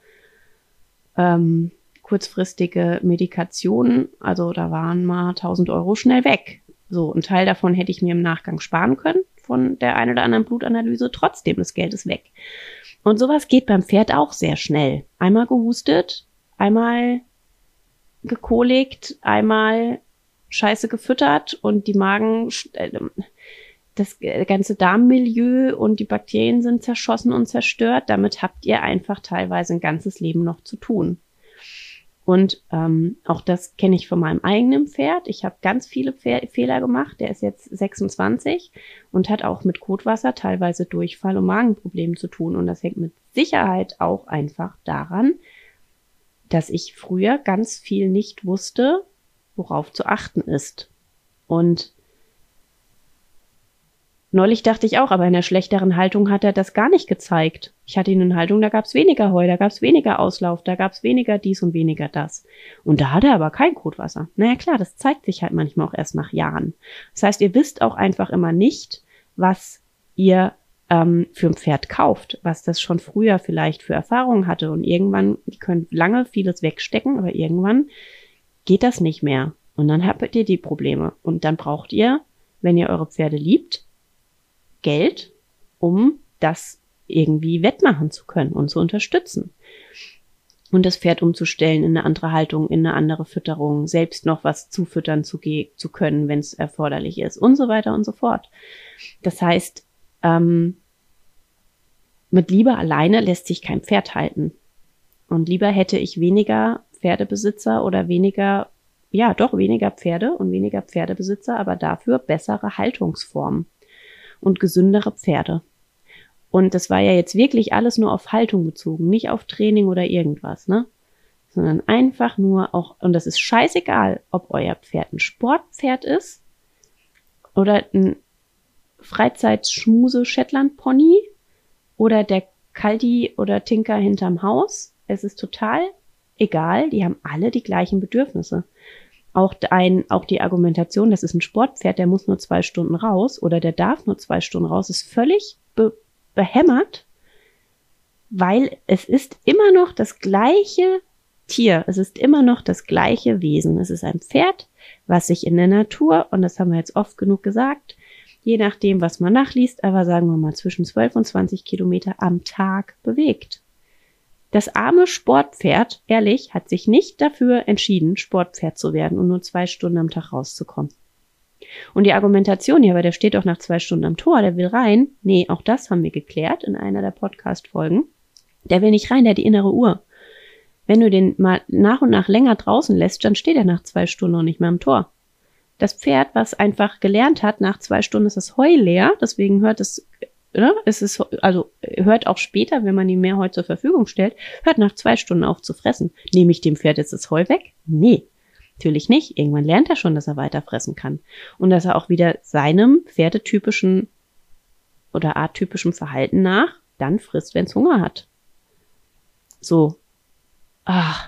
ähm, kurzfristige Medikationen, also da waren mal 1000 Euro schnell weg. So, ein Teil davon hätte ich mir im Nachgang sparen können von der einen oder anderen Blutanalyse. Trotzdem, das Geld ist weg. Und sowas geht beim Pferd auch sehr schnell. Einmal gehustet, einmal gekoligt, einmal Scheiße gefüttert und die Magen, äh, das ganze Darmmilieu und die Bakterien sind zerschossen und zerstört. Damit habt ihr einfach teilweise ein ganzes Leben noch zu tun. Und ähm, auch das kenne ich von meinem eigenen Pferd. Ich habe ganz viele Fe Fehler gemacht. Der ist jetzt 26 und hat auch mit Kotwasser teilweise Durchfall und Magenproblemen zu tun. Und das hängt mit Sicherheit auch einfach daran, dass ich früher ganz viel nicht wusste, worauf zu achten ist. Und Neulich dachte ich auch, aber in der schlechteren Haltung hat er das gar nicht gezeigt. Ich hatte ihn in Haltung, da gab's weniger Heu, da gab's weniger Auslauf, da gab's weniger dies und weniger das. Und da hat er aber kein Kotwasser. Naja klar, das zeigt sich halt manchmal auch erst nach Jahren. Das heißt, ihr wisst auch einfach immer nicht, was ihr ähm, für ein Pferd kauft, was das schon früher vielleicht für Erfahrungen hatte. Und irgendwann, ihr könnt lange vieles wegstecken, aber irgendwann geht das nicht mehr. Und dann habt ihr die Probleme. Und dann braucht ihr, wenn ihr eure Pferde liebt, Geld, um das irgendwie wettmachen zu können und zu unterstützen. Und das Pferd umzustellen in eine andere Haltung, in eine andere Fütterung, selbst noch was zufüttern zu, zu können, wenn es erforderlich ist und so weiter und so fort. Das heißt, ähm, mit Liebe alleine lässt sich kein Pferd halten. Und lieber hätte ich weniger Pferdebesitzer oder weniger, ja, doch weniger Pferde und weniger Pferdebesitzer, aber dafür bessere Haltungsformen und gesündere Pferde. Und das war ja jetzt wirklich alles nur auf Haltung bezogen, nicht auf Training oder irgendwas, ne? Sondern einfach nur auch, und das ist scheißegal, ob euer Pferd ein Sportpferd ist oder ein Freizeitschmuse Shetland Pony oder der Kaldi oder Tinker hinterm Haus. Es ist total egal, die haben alle die gleichen Bedürfnisse auch ein, auch die Argumentation, das ist ein Sportpferd, der muss nur zwei Stunden raus oder der darf nur zwei Stunden raus, ist völlig be behämmert, weil es ist immer noch das gleiche Tier, es ist immer noch das gleiche Wesen. Es ist ein Pferd, was sich in der Natur, und das haben wir jetzt oft genug gesagt, je nachdem, was man nachliest, aber sagen wir mal zwischen 12 und 20 Kilometer am Tag bewegt. Das arme Sportpferd, ehrlich, hat sich nicht dafür entschieden, Sportpferd zu werden und nur zwei Stunden am Tag rauszukommen. Und die Argumentation, ja, aber der steht doch nach zwei Stunden am Tor, der will rein. Nee, auch das haben wir geklärt in einer der Podcast-Folgen. Der will nicht rein, der hat die innere Uhr. Wenn du den mal nach und nach länger draußen lässt, dann steht er nach zwei Stunden noch nicht mehr am Tor. Das Pferd, was einfach gelernt hat, nach zwei Stunden ist das Heu leer, deswegen hört es ne, es ist, also hört auch später, wenn man ihm mehr Heu zur Verfügung stellt, hört nach zwei Stunden auf zu fressen. Nehme ich dem Pferd jetzt das Heu weg? Nee. Natürlich nicht. Irgendwann lernt er schon, dass er weiter fressen kann. Und dass er auch wieder seinem pferdetypischen oder arttypischen Verhalten nach dann frisst, wenn es Hunger hat. So. Ah.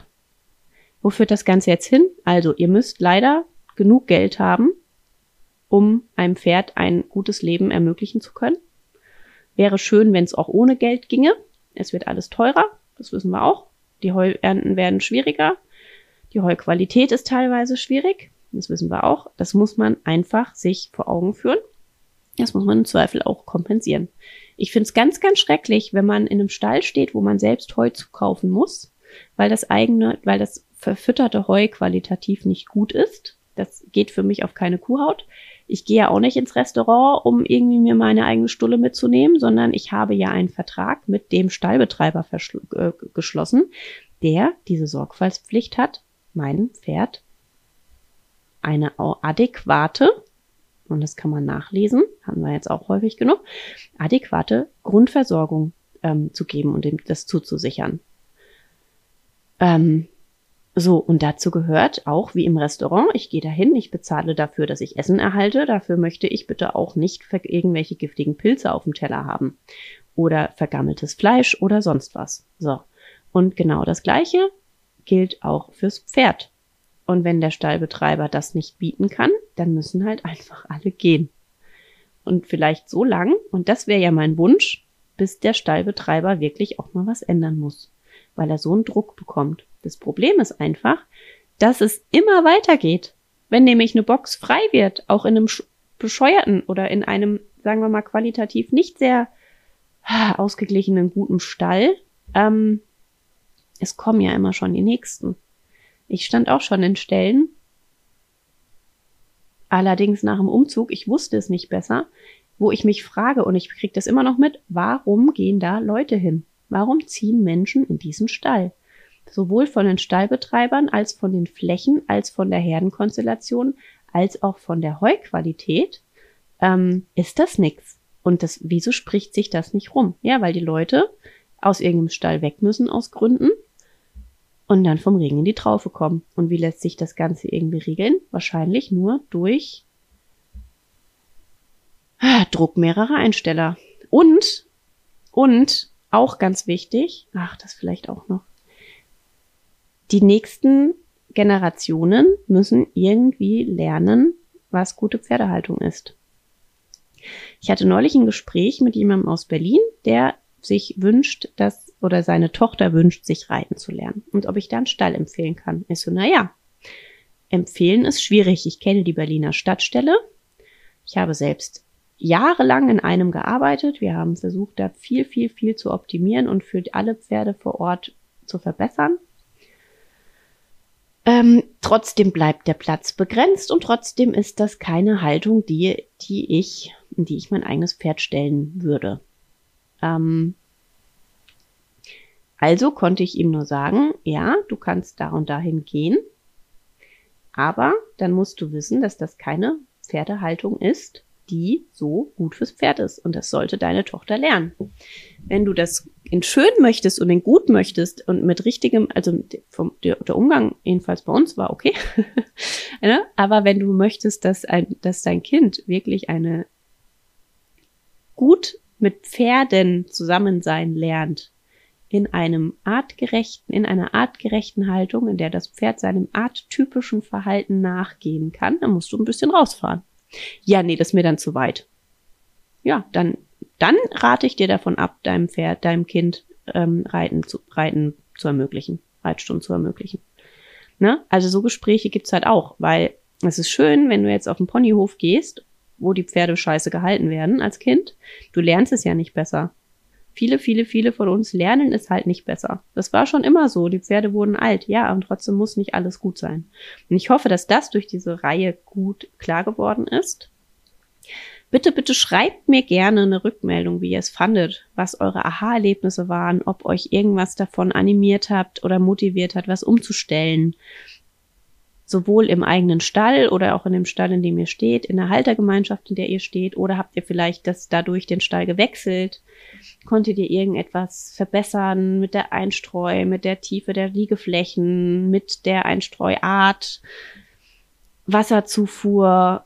Wo führt das Ganze jetzt hin? Also, ihr müsst leider genug Geld haben, um einem Pferd ein gutes Leben ermöglichen zu können. Wäre schön, wenn es auch ohne Geld ginge. Es wird alles teurer, das wissen wir auch. Die Heuernten werden schwieriger. Die Heuqualität ist teilweise schwierig. Das wissen wir auch. Das muss man einfach sich vor Augen führen. Das muss man im Zweifel auch kompensieren. Ich finde es ganz, ganz schrecklich, wenn man in einem Stall steht, wo man selbst Heu zukaufen muss, weil das eigene, weil das verfütterte Heu qualitativ nicht gut ist. Das geht für mich auf keine Kuhhaut ich gehe ja auch nicht ins Restaurant, um irgendwie mir meine eigene Stulle mitzunehmen, sondern ich habe ja einen Vertrag mit dem Stallbetreiber äh, geschlossen, der diese Sorgfaltspflicht hat, meinem Pferd eine adäquate, und das kann man nachlesen, haben wir jetzt auch häufig genug, adäquate Grundversorgung ähm, zu geben und ihm das zuzusichern. Ähm, so, und dazu gehört auch wie im Restaurant, ich gehe dahin, ich bezahle dafür, dass ich Essen erhalte, dafür möchte ich bitte auch nicht irgendwelche giftigen Pilze auf dem Teller haben. oder vergammeltes Fleisch oder sonst was. So. Und genau das Gleiche gilt auch fürs Pferd. Und wenn der Stallbetreiber das nicht bieten kann, dann müssen halt einfach alle gehen. Und vielleicht so lang, und das wäre ja mein Wunsch, bis der Stallbetreiber wirklich auch mal was ändern muss, weil er so einen Druck bekommt. Das Problem ist einfach, dass es immer weitergeht. Wenn nämlich eine Box frei wird, auch in einem bescheuerten oder in einem, sagen wir mal, qualitativ nicht sehr ausgeglichenen guten Stall, ähm, es kommen ja immer schon die nächsten. Ich stand auch schon in Stellen, allerdings nach dem Umzug, ich wusste es nicht besser, wo ich mich frage, und ich kriege das immer noch mit, warum gehen da Leute hin? Warum ziehen Menschen in diesen Stall? Sowohl von den Stallbetreibern als von den Flächen, als von der Herdenkonstellation, als auch von der Heuqualität, ähm, ist das nix. Und das, wieso spricht sich das nicht rum? Ja, weil die Leute aus irgendeinem Stall weg müssen aus Gründen und dann vom Regen in die Traufe kommen. Und wie lässt sich das Ganze irgendwie regeln? Wahrscheinlich nur durch ah, Druck mehrerer Einsteller. Und, und auch ganz wichtig, ach, das vielleicht auch noch, die nächsten Generationen müssen irgendwie lernen, was gute Pferdehaltung ist. Ich hatte neulich ein Gespräch mit jemandem aus Berlin, der sich wünscht, dass, oder seine Tochter wünscht, sich reiten zu lernen. Und ob ich da einen Stall empfehlen kann. Ich so, na ja, empfehlen ist schwierig. Ich kenne die Berliner Stadtstelle. Ich habe selbst jahrelang in einem gearbeitet. Wir haben versucht, da viel, viel, viel zu optimieren und für alle Pferde vor Ort zu verbessern. Ähm, trotzdem bleibt der Platz begrenzt und trotzdem ist das keine Haltung, die, die ich, in die ich mein eigenes Pferd stellen würde. Ähm, also konnte ich ihm nur sagen, ja, du kannst da und dahin gehen, aber dann musst du wissen, dass das keine Pferdehaltung ist, die so gut fürs Pferd ist. Und das sollte deine Tochter lernen. Wenn du das in schön möchtest und in gut möchtest und mit richtigem, also vom, der, der Umgang jedenfalls bei uns war okay. ne? Aber wenn du möchtest, dass, ein, dass dein Kind wirklich eine gut mit Pferden zusammen sein lernt, in einem artgerechten, in einer artgerechten Haltung, in der das Pferd seinem arttypischen Verhalten nachgehen kann, dann musst du ein bisschen rausfahren. Ja, nee, das ist mir dann zu weit. Ja, dann, dann rate ich dir davon ab, deinem Pferd, deinem Kind ähm, Reiten zu, Reiten zu ermöglichen, Reitstunden zu ermöglichen. Ne? Also so Gespräche gibt's halt auch, weil es ist schön, wenn du jetzt auf den Ponyhof gehst wo die Pferde scheiße gehalten werden als Kind. Du lernst es ja nicht besser. Viele, viele, viele von uns lernen es halt nicht besser. Das war schon immer so. Die Pferde wurden alt, ja, und trotzdem muss nicht alles gut sein. Und ich hoffe, dass das durch diese Reihe gut klar geworden ist. Bitte, bitte schreibt mir gerne eine Rückmeldung, wie ihr es fandet, was eure Aha-Erlebnisse waren, ob euch irgendwas davon animiert habt oder motiviert hat, was umzustellen sowohl im eigenen Stall oder auch in dem Stall, in dem ihr steht, in der Haltergemeinschaft, in der ihr steht, oder habt ihr vielleicht das dadurch den Stall gewechselt? Konntet ihr irgendetwas verbessern mit der Einstreu, mit der Tiefe der Liegeflächen, mit der Einstreuart, Wasserzufuhr?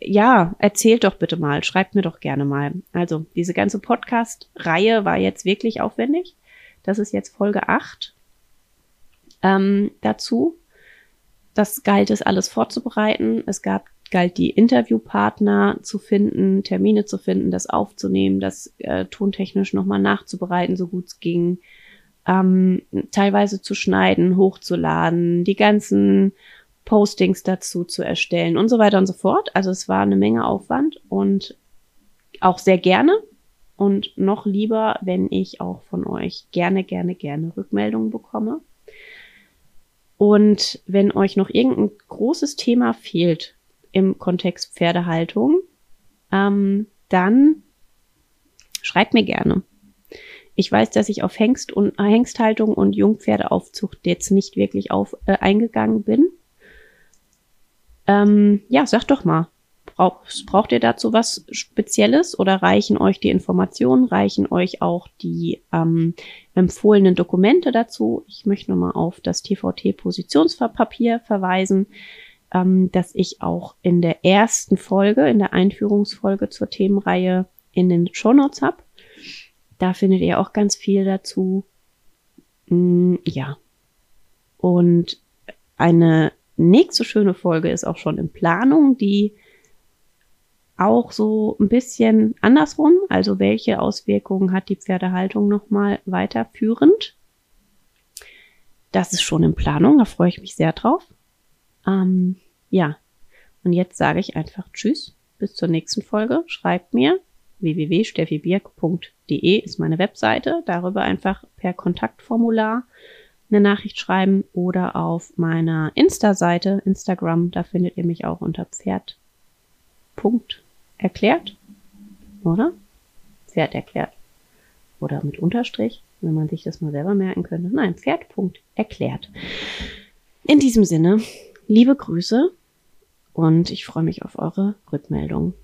Ja, erzählt doch bitte mal, schreibt mir doch gerne mal. Also, diese ganze Podcast-Reihe war jetzt wirklich aufwendig. Das ist jetzt Folge 8 ähm, dazu. Das galt es alles vorzubereiten. Es gab, galt die Interviewpartner zu finden, Termine zu finden, das aufzunehmen, das äh, tontechnisch nochmal nachzubereiten, so gut es ging. Ähm, teilweise zu schneiden, hochzuladen, die ganzen Postings dazu zu erstellen und so weiter und so fort. Also es war eine Menge Aufwand und auch sehr gerne und noch lieber, wenn ich auch von euch gerne, gerne, gerne Rückmeldungen bekomme. Und wenn euch noch irgendein großes Thema fehlt im Kontext Pferdehaltung, ähm, dann schreibt mir gerne. Ich weiß, dass ich auf Hengst und äh, Hengsthaltung und Jungpferdeaufzucht jetzt nicht wirklich auf äh, eingegangen bin. Ähm, ja, sag doch mal. Braucht, braucht ihr dazu was Spezielles oder reichen euch die Informationen, reichen euch auch die ähm, empfohlenen Dokumente dazu? Ich möchte nochmal auf das TVT-Positionspapier verweisen, ähm, das ich auch in der ersten Folge, in der Einführungsfolge zur Themenreihe in den Shownotes habe. Da findet ihr auch ganz viel dazu. Mm, ja. Und eine nächste schöne Folge ist auch schon in Planung, die auch so ein bisschen andersrum, also welche Auswirkungen hat die Pferdehaltung nochmal weiterführend. Das ist schon in Planung, da freue ich mich sehr drauf. Ähm, ja, und jetzt sage ich einfach Tschüss, bis zur nächsten Folge. Schreibt mir www.steffibirk.de ist meine Webseite. Darüber einfach per Kontaktformular eine Nachricht schreiben oder auf meiner Insta-Seite, Instagram, da findet ihr mich auch unter Pferd. erklärt, oder? Pferd erklärt. Oder mit Unterstrich, wenn man sich das mal selber merken könnte. Nein, Pferd. erklärt. In diesem Sinne, liebe Grüße und ich freue mich auf eure Rückmeldung.